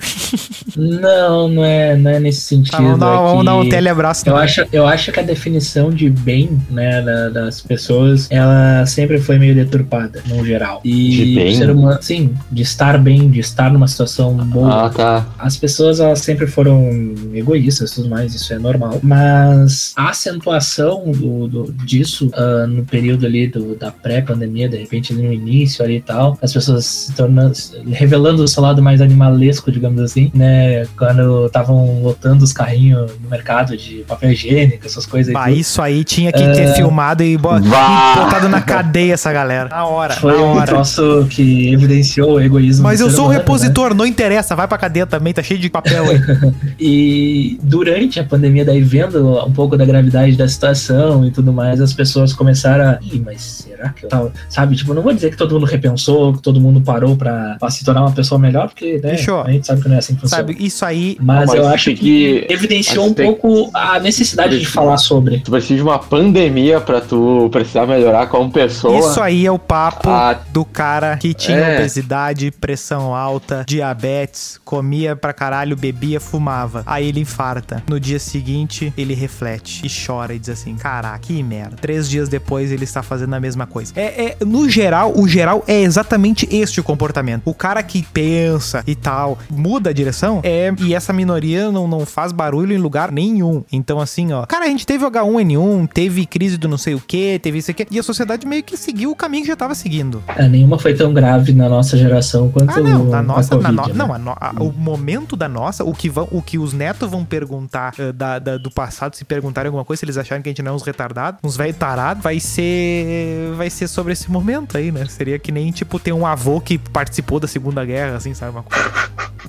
Não, não é, não é nesse sentido. Tá, vamos dar, é vamos que- dar um teleabraço. Eu acho, eu acho que a definição de bem, né, da- das pessoas, ela sempre foi meio deturpada, no geral. E De bem? o ser humano, sim, de estar bem, de estar numa situação boa. Ah, tá. As pessoas, elas sempre foram egoístas e tudo mais, isso é normal. Mas a acentuação do, do- disso ah, no período ali do- da pré-pandemia, de repente ali no início ali e tal, as pessoas se tornando, revelando o seu lado mais animalesco, digamos assim, né? Quando estavam lotando os carrinhos no mercado de papel higiênico, essas coisas tudo. isso aí tinha que ter É. filmado e, e botado na cadeia essa galera. Na hora, Foi hora. troço que evidenciou o egoísmo. Mas eu sou um humano, né? repositor, não interessa, vai pra cadeia também, tá cheio de papel aí. E durante a pandemia, daí vendo um pouco da gravidade da situação e tudo mais, as pessoas começaram a. Ih, mas será que eu tava. Sabe, tipo, não vou dizer que todo mundo repensou, que todo mundo parou pra, pra se tornar uma pessoa melhor, porque, né, Fechou. a gente sabe que não é assim que funciona. Sabe, isso aí. Mas, Mas eu acho que, que- evidenciou um tem- pouco a necessidade de falar sobre. Tu precisa de uma pandemia pra tu precisar melhorar como pessoa. Isso aí é o papo Ah. Do cara que tinha É. obesidade, pressão alta, diabetes, comia pra caralho, bebia, fumava. Aí ele infarta. No dia seguinte, ele reflete e chora e diz assim: Caraca, que merda. Três dias depois, ele está fazendo a mesma coisa. É, é- no geral, o geral é exatamente este o comportamento. O cara que pensa e tal, muda a direção, é. E essa minoria não, não faz barulho em lugar nenhum. Então, assim, ó. Cara, a gente teve o H1N1, teve crise do não sei o que, teve isso aqui. E a sociedade meio que seguiu o caminho que já tava seguindo. É, nenhuma foi tão grave na nossa geração quanto Ah, não, na a nossa, na Covid, no- né? não, a no- a- o momento da nossa, o que, vão, o que os netos vão perguntar eh, da, da- do passado, se perguntarem alguma coisa, se eles acharem que a gente não é uns retardados, uns velho tarado, vai ser vai ser sobre esse momento aí, né? Seria que nem, tipo, ter um avô que participou da Segunda Guerra, assim, sabe? Uma coisa,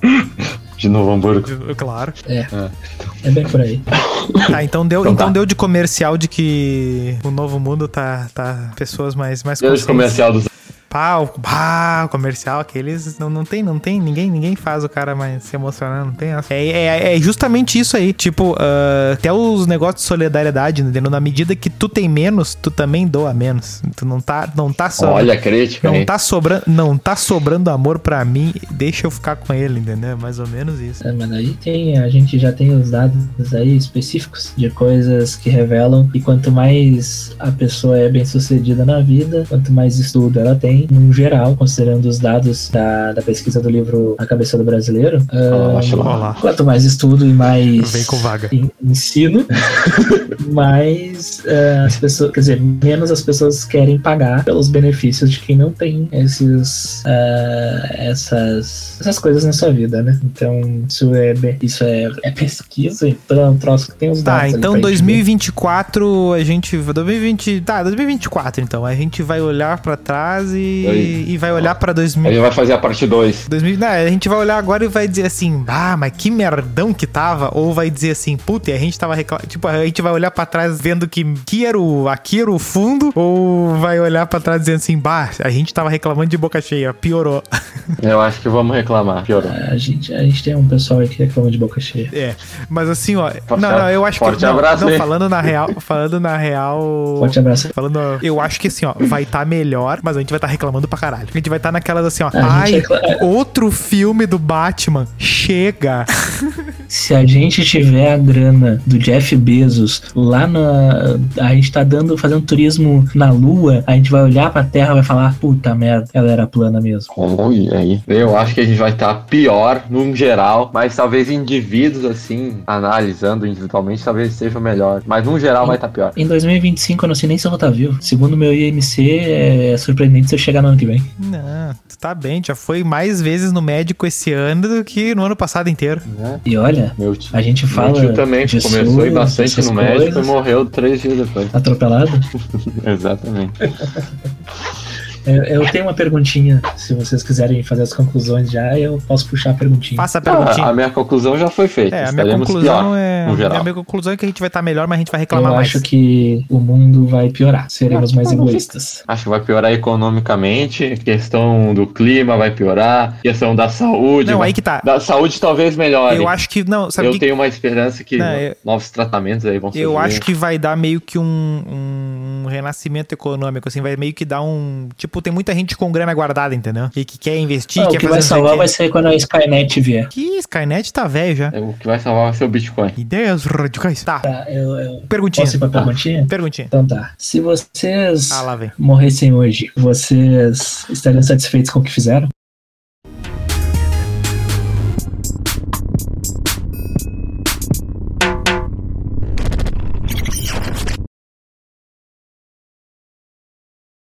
De Novo Hamburgo. claro. É bem por aí. Tá, então deu, Então então tá. deu de comercial de que o novo mundo tá, tá pessoas mais, mais Deus conscientes. comercial dos. Pá, o, pá, o comercial, aqueles. Não, não tem, não tem. Ninguém, ninguém faz o cara mais se emocionar, não tem essa. É, é, é justamente isso aí. Tipo, ah, até os negócios de solidariedade, entendeu? Na medida que tu tem menos, tu também doa menos. Tu não tá, não tá só. Olha a crítica, Não hein? tá, sobrando, não tá sobrando amor pra mim, deixa eu ficar com ele, entendeu? É mais ou menos isso. É, mas aí tem, a gente já tem os dados aí específicos de coisas que revelam que quanto mais a pessoa é bem sucedida na vida, quanto mais estudo ela tem, no geral, considerando os dados da, da pesquisa do livro A Cabeça do Brasileiro, lá. Quanto mais estudo e mais Vem com vaga. en- ensino, mais ah, as pessoas, quer dizer, menos as pessoas querem pagar pelos benefícios de quem não tem esses ah, essas essas coisas na sua vida, né? Então isso é isso é, é pesquisa, então é um troço que tem os dados. Tá, então pra gente ver. 2024 a gente. 2020. Tá, 2024 então. A gente vai olhar pra trás e e, e vai olhar pra A 2000. gente vai fazer a parte 2. 2000 não, a gente vai olhar agora e vai dizer assim, ah, mas que merdão que tava. Ou vai dizer assim, puta, e a gente tava reclamando. Tipo, a gente vai olhar pra trás vendo que, que era o, aqui era o fundo. Ou vai olhar pra trás dizendo assim, bah, a gente tava reclamando de boca cheia, piorou. Eu acho que vamos reclamar. Piorou. A gente, a gente tem um pessoal aqui que reclama de boca cheia. É, mas assim, ó. Forte não, não, eu acho que. forte Não, abraço não, aí. falando na real. Falando na real. Forte abraço. Falando, eu acho que assim, ó, vai estar melhor, mas a gente vai estar reclamando pra caralho. A gente vai estar naquelas assim, ó. Ai, gente recla- outro filme do Batman. Chega. Se a gente tiver a grana do Jeff Bezos lá na. A gente tá dando, fazendo turismo na Lua, a gente vai olhar pra Terra e vai falar, puta merda, ela era plana mesmo. Olha aí. Eu acho que a gente vai estar pior num geral, mas talvez indivíduos assim, analisando individualmente, talvez seja melhor. Mas num geral vai estar pior. Em 2025 eu não sei nem se eu vou estar vivo. Segundo o meu IMC, é surpreendente se eu chegar no ano que vem. Não, tu tá bem, já foi mais vezes no médico esse ano do que no ano passado inteiro. Né? E olha, Meu tio, a gente meu fala. tio também de começou SUS, bastante no médico coisas, e morreu três dias depois. Atropelado? Exatamente. Eu, eu tenho uma perguntinha. Se vocês quiserem fazer as conclusões já, eu posso puxar a perguntinha. Faça a Ah, perguntinha. a minha conclusão já foi feita. é, a minha conclusão pior, é. A minha conclusão é que a gente vai estar melhor, mas a gente vai Eu reclamar mais. acho que o mundo vai piorar. Seremos mais egoístas. Acho que vai piorar economicamente, questão do clima vai piorar, questão da saúde. Não, vai- aí que tá. Da saúde talvez melhore. Eu acho que. Não, sabe eu que. tenho uma esperança que Não, eu- novos tratamentos aí vão surgir. Eu acho que vai dar meio que um, um renascimento econômico, assim, vai meio que dar um. Tipo, tem muita gente com grana guardada, entendeu? E que quer investir, Ah, o quer que fazer vai salvar vai ser quando a Skynet vier. Que Skynet tá velho já. É, O que vai salvar vai ser o Bitcoin. Ideias radicais. Tá, Tá, eu, eu perguntinha. posso ir pra perguntinha? Perguntinha. Então tá. Se vocês Ah, lá vem. morressem hoje, vocês estariam satisfeitos com o que fizeram?